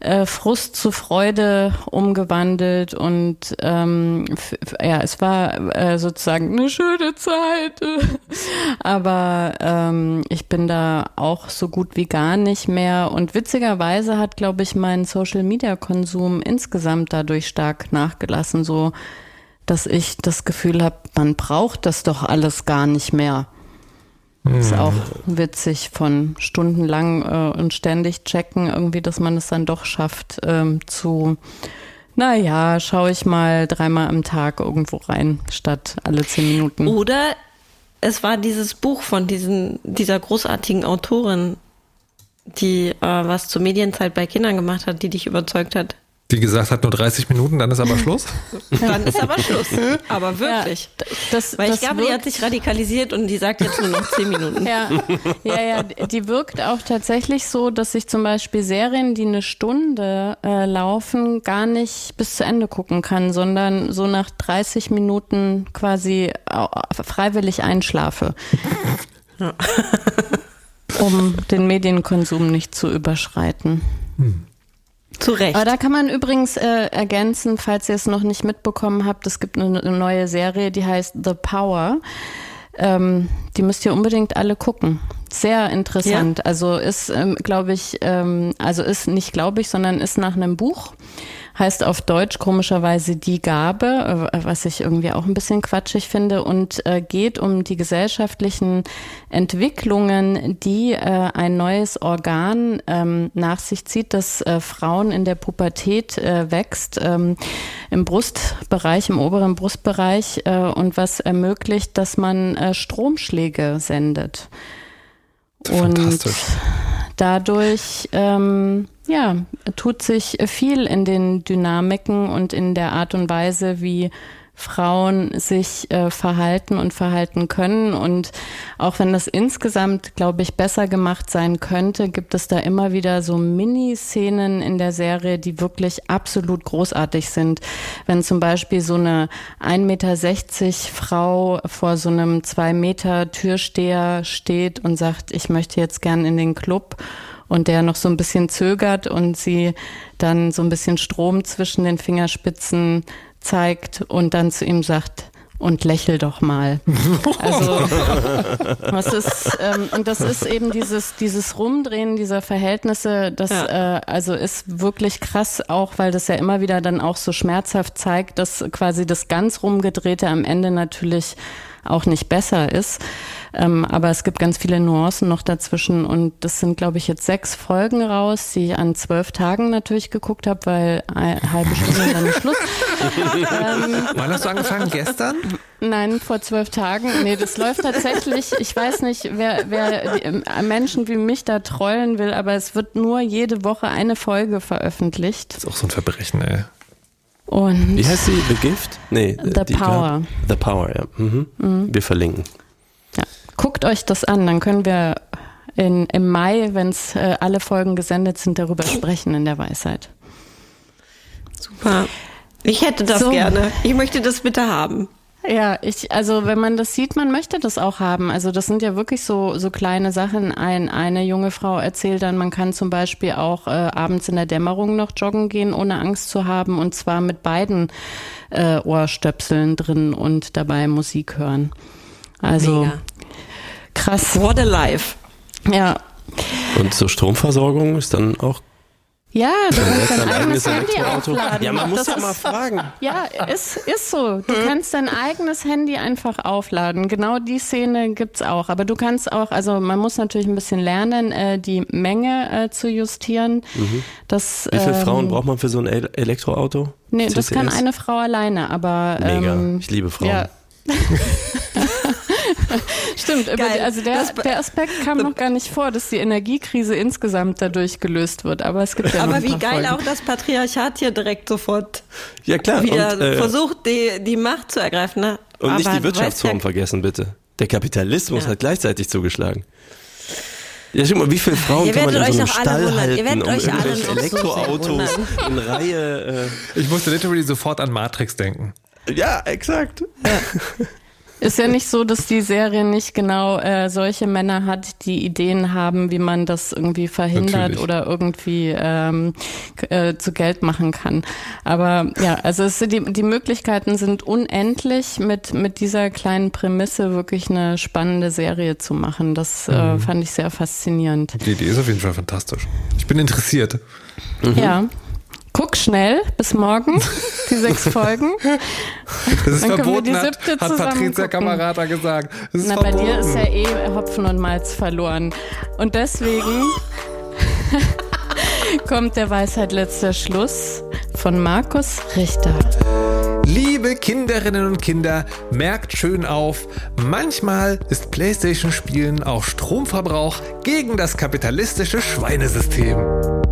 äh, Frust zu Freude umgewandelt und ähm, ja, es war äh, sozusagen eine schöne Zeit. Aber ähm, ich bin da auch so gut wie gar nicht mehr. Und witzigerweise hat, glaube ich, mein Social Media Konsum insgesamt dadurch stark nachgelassen, so dass ich das Gefühl habe, man braucht das doch alles gar nicht mehr. Ist auch witzig von stundenlang äh, und ständig checken, irgendwie, dass man es dann doch schafft, ähm, zu, naja, schaue ich mal dreimal am Tag irgendwo rein, statt alle zehn Minuten. Oder es war dieses Buch von diesen, dieser großartigen Autorin, die äh, was zur Medienzeit bei Kindern gemacht hat, die dich überzeugt hat die gesagt hat, nur 30 Minuten, dann ist aber Schluss? dann ist aber Schluss. Aber wirklich. Ja, das, Weil ich glaube, die hat sich radikalisiert und die sagt jetzt nur noch 10 Minuten. Ja, ja, ja, die wirkt auch tatsächlich so, dass ich zum Beispiel Serien, die eine Stunde äh, laufen, gar nicht bis zu Ende gucken kann, sondern so nach 30 Minuten quasi freiwillig einschlafe. Ja. um den Medienkonsum nicht zu überschreiten. Hm. Zu Recht. Aber da kann man übrigens äh, ergänzen, falls ihr es noch nicht mitbekommen habt, es gibt eine, eine neue Serie, die heißt The Power. Ähm, die müsst ihr unbedingt alle gucken. Sehr interessant. Ja. Also ist, ähm, glaube ich, ähm, also ist nicht glaube ich, sondern ist nach einem Buch heißt auf Deutsch komischerweise die Gabe, äh, was ich irgendwie auch ein bisschen quatschig finde und äh, geht um die gesellschaftlichen Entwicklungen, die äh, ein neues Organ ähm, nach sich zieht, das äh, Frauen in der Pubertät wächst, ähm, im Brustbereich, im oberen Brustbereich und was ermöglicht, dass man Stromschläge sendet. Und dadurch ähm, ja, tut sich viel in den Dynamiken und in der Art und Weise, wie Frauen sich äh, verhalten und verhalten können. Und auch wenn das insgesamt, glaube ich, besser gemacht sein könnte, gibt es da immer wieder so Miniszenen in der Serie, die wirklich absolut großartig sind. Wenn zum Beispiel so eine 1,60 Meter Frau vor so einem 2 Meter Türsteher steht und sagt, ich möchte jetzt gern in den Club und der noch so ein bisschen zögert und sie dann so ein bisschen Strom zwischen den Fingerspitzen zeigt und dann zu ihm sagt, und lächel doch mal. Also was ist ähm, und das ist eben dieses dieses Rumdrehen dieser Verhältnisse, das ja. äh, also ist wirklich krass, auch weil das ja immer wieder dann auch so schmerzhaft zeigt, dass quasi das ganz rumgedrehte am Ende natürlich auch nicht besser ist. Ähm, aber es gibt ganz viele Nuancen noch dazwischen und das sind, glaube ich, jetzt sechs Folgen raus, die ich an zwölf Tagen natürlich geguckt habe, weil eine halbe Stunde dann Schluss. ähm, Wann hast du angefangen? Gestern? Nein, vor zwölf Tagen. Nee, das läuft tatsächlich. Ich weiß nicht, wer, wer die, äh, Menschen wie mich da trollen will, aber es wird nur jede Woche eine Folge veröffentlicht. Das ist auch so ein Verbrechen, ey. Und Wie heißt sie? The Gift? Nee, The Power. The Power, ja. Mhm. Mhm. Wir verlinken. Ja. Guckt euch das an, dann können wir in, im Mai, wenn es äh, alle Folgen gesendet sind, darüber sprechen in der Weisheit. Super. Ich hätte das so. gerne. Ich möchte das bitte haben. Ja, ich, also wenn man das sieht, man möchte das auch haben. Also das sind ja wirklich so, so kleine Sachen. Ein, eine junge Frau erzählt dann, man kann zum Beispiel auch äh, abends in der Dämmerung noch joggen gehen, ohne Angst zu haben und zwar mit beiden äh, Ohrstöpseln drin und dabei Musik hören. Also Mega. krass. What a life. Ja. Und zur Stromversorgung ist dann auch ja, du kannst dein eigenes Handy aufladen. Ja, man muss das ja mal fragen. Ja, ist, ist so. Du kannst dein eigenes Handy einfach aufladen. Genau die Szene gibt's auch. Aber du kannst auch, also man muss natürlich ein bisschen lernen, äh, die Menge äh, zu justieren. Mhm. Das, Wie viele ähm, Frauen braucht man für so ein Elektroauto? Nee, CCS? das kann eine Frau alleine, aber. Mega. Ähm, ich liebe Frauen. Ja. Stimmt, die, also der, der Aspekt kam noch gar nicht vor, dass die Energiekrise insgesamt dadurch gelöst wird. Aber es gibt ja Aber wie geil Folgen. auch das Patriarchat hier direkt sofort ja, klar. wieder und, äh, versucht, die, die Macht zu ergreifen. Ne? Und Aber nicht die Wirtschaftsform ja, vergessen, bitte. Der Kapitalismus Ja. hat gleichzeitig zugeschlagen. Ja, schau mal, wie viele Frauen kann man in werdet so euch einem Stall wundern. halten, Ihr werdet um euch alle irgendwelche noch so Elektroautos wundern. in Reihe... Ich musste literally sofort an Matrix denken. Äh, ja, exakt. Ist ja nicht so, dass die Serie nicht genau äh, solche Männer hat, die Ideen haben, wie man das irgendwie verhindert Natürlich. oder irgendwie ähm, äh, zu Geld machen kann. Aber ja, also es die, die Möglichkeiten sind unendlich, mit, mit dieser kleinen Prämisse wirklich eine spannende Serie zu machen. Das äh, fand ich sehr faszinierend. Die Idee ist auf jeden Fall fantastisch. Ich bin interessiert. Ja. Guck schnell, bis morgen, die sechs Folgen. Das ist Dann können wir verboten, die hat, siebte hat gucken. Kamerata gesagt. Das ist Na, bei verboten. dir ist ja eh Hopfen und Malz verloren. Und deswegen kommt der Weisheit letzter Schluss von Markus Richter. Liebe Kinderinnen und Kinder, merkt schön auf, manchmal ist PlayStation-Spielen auch Stromverbrauch gegen das kapitalistische Schweinesystem.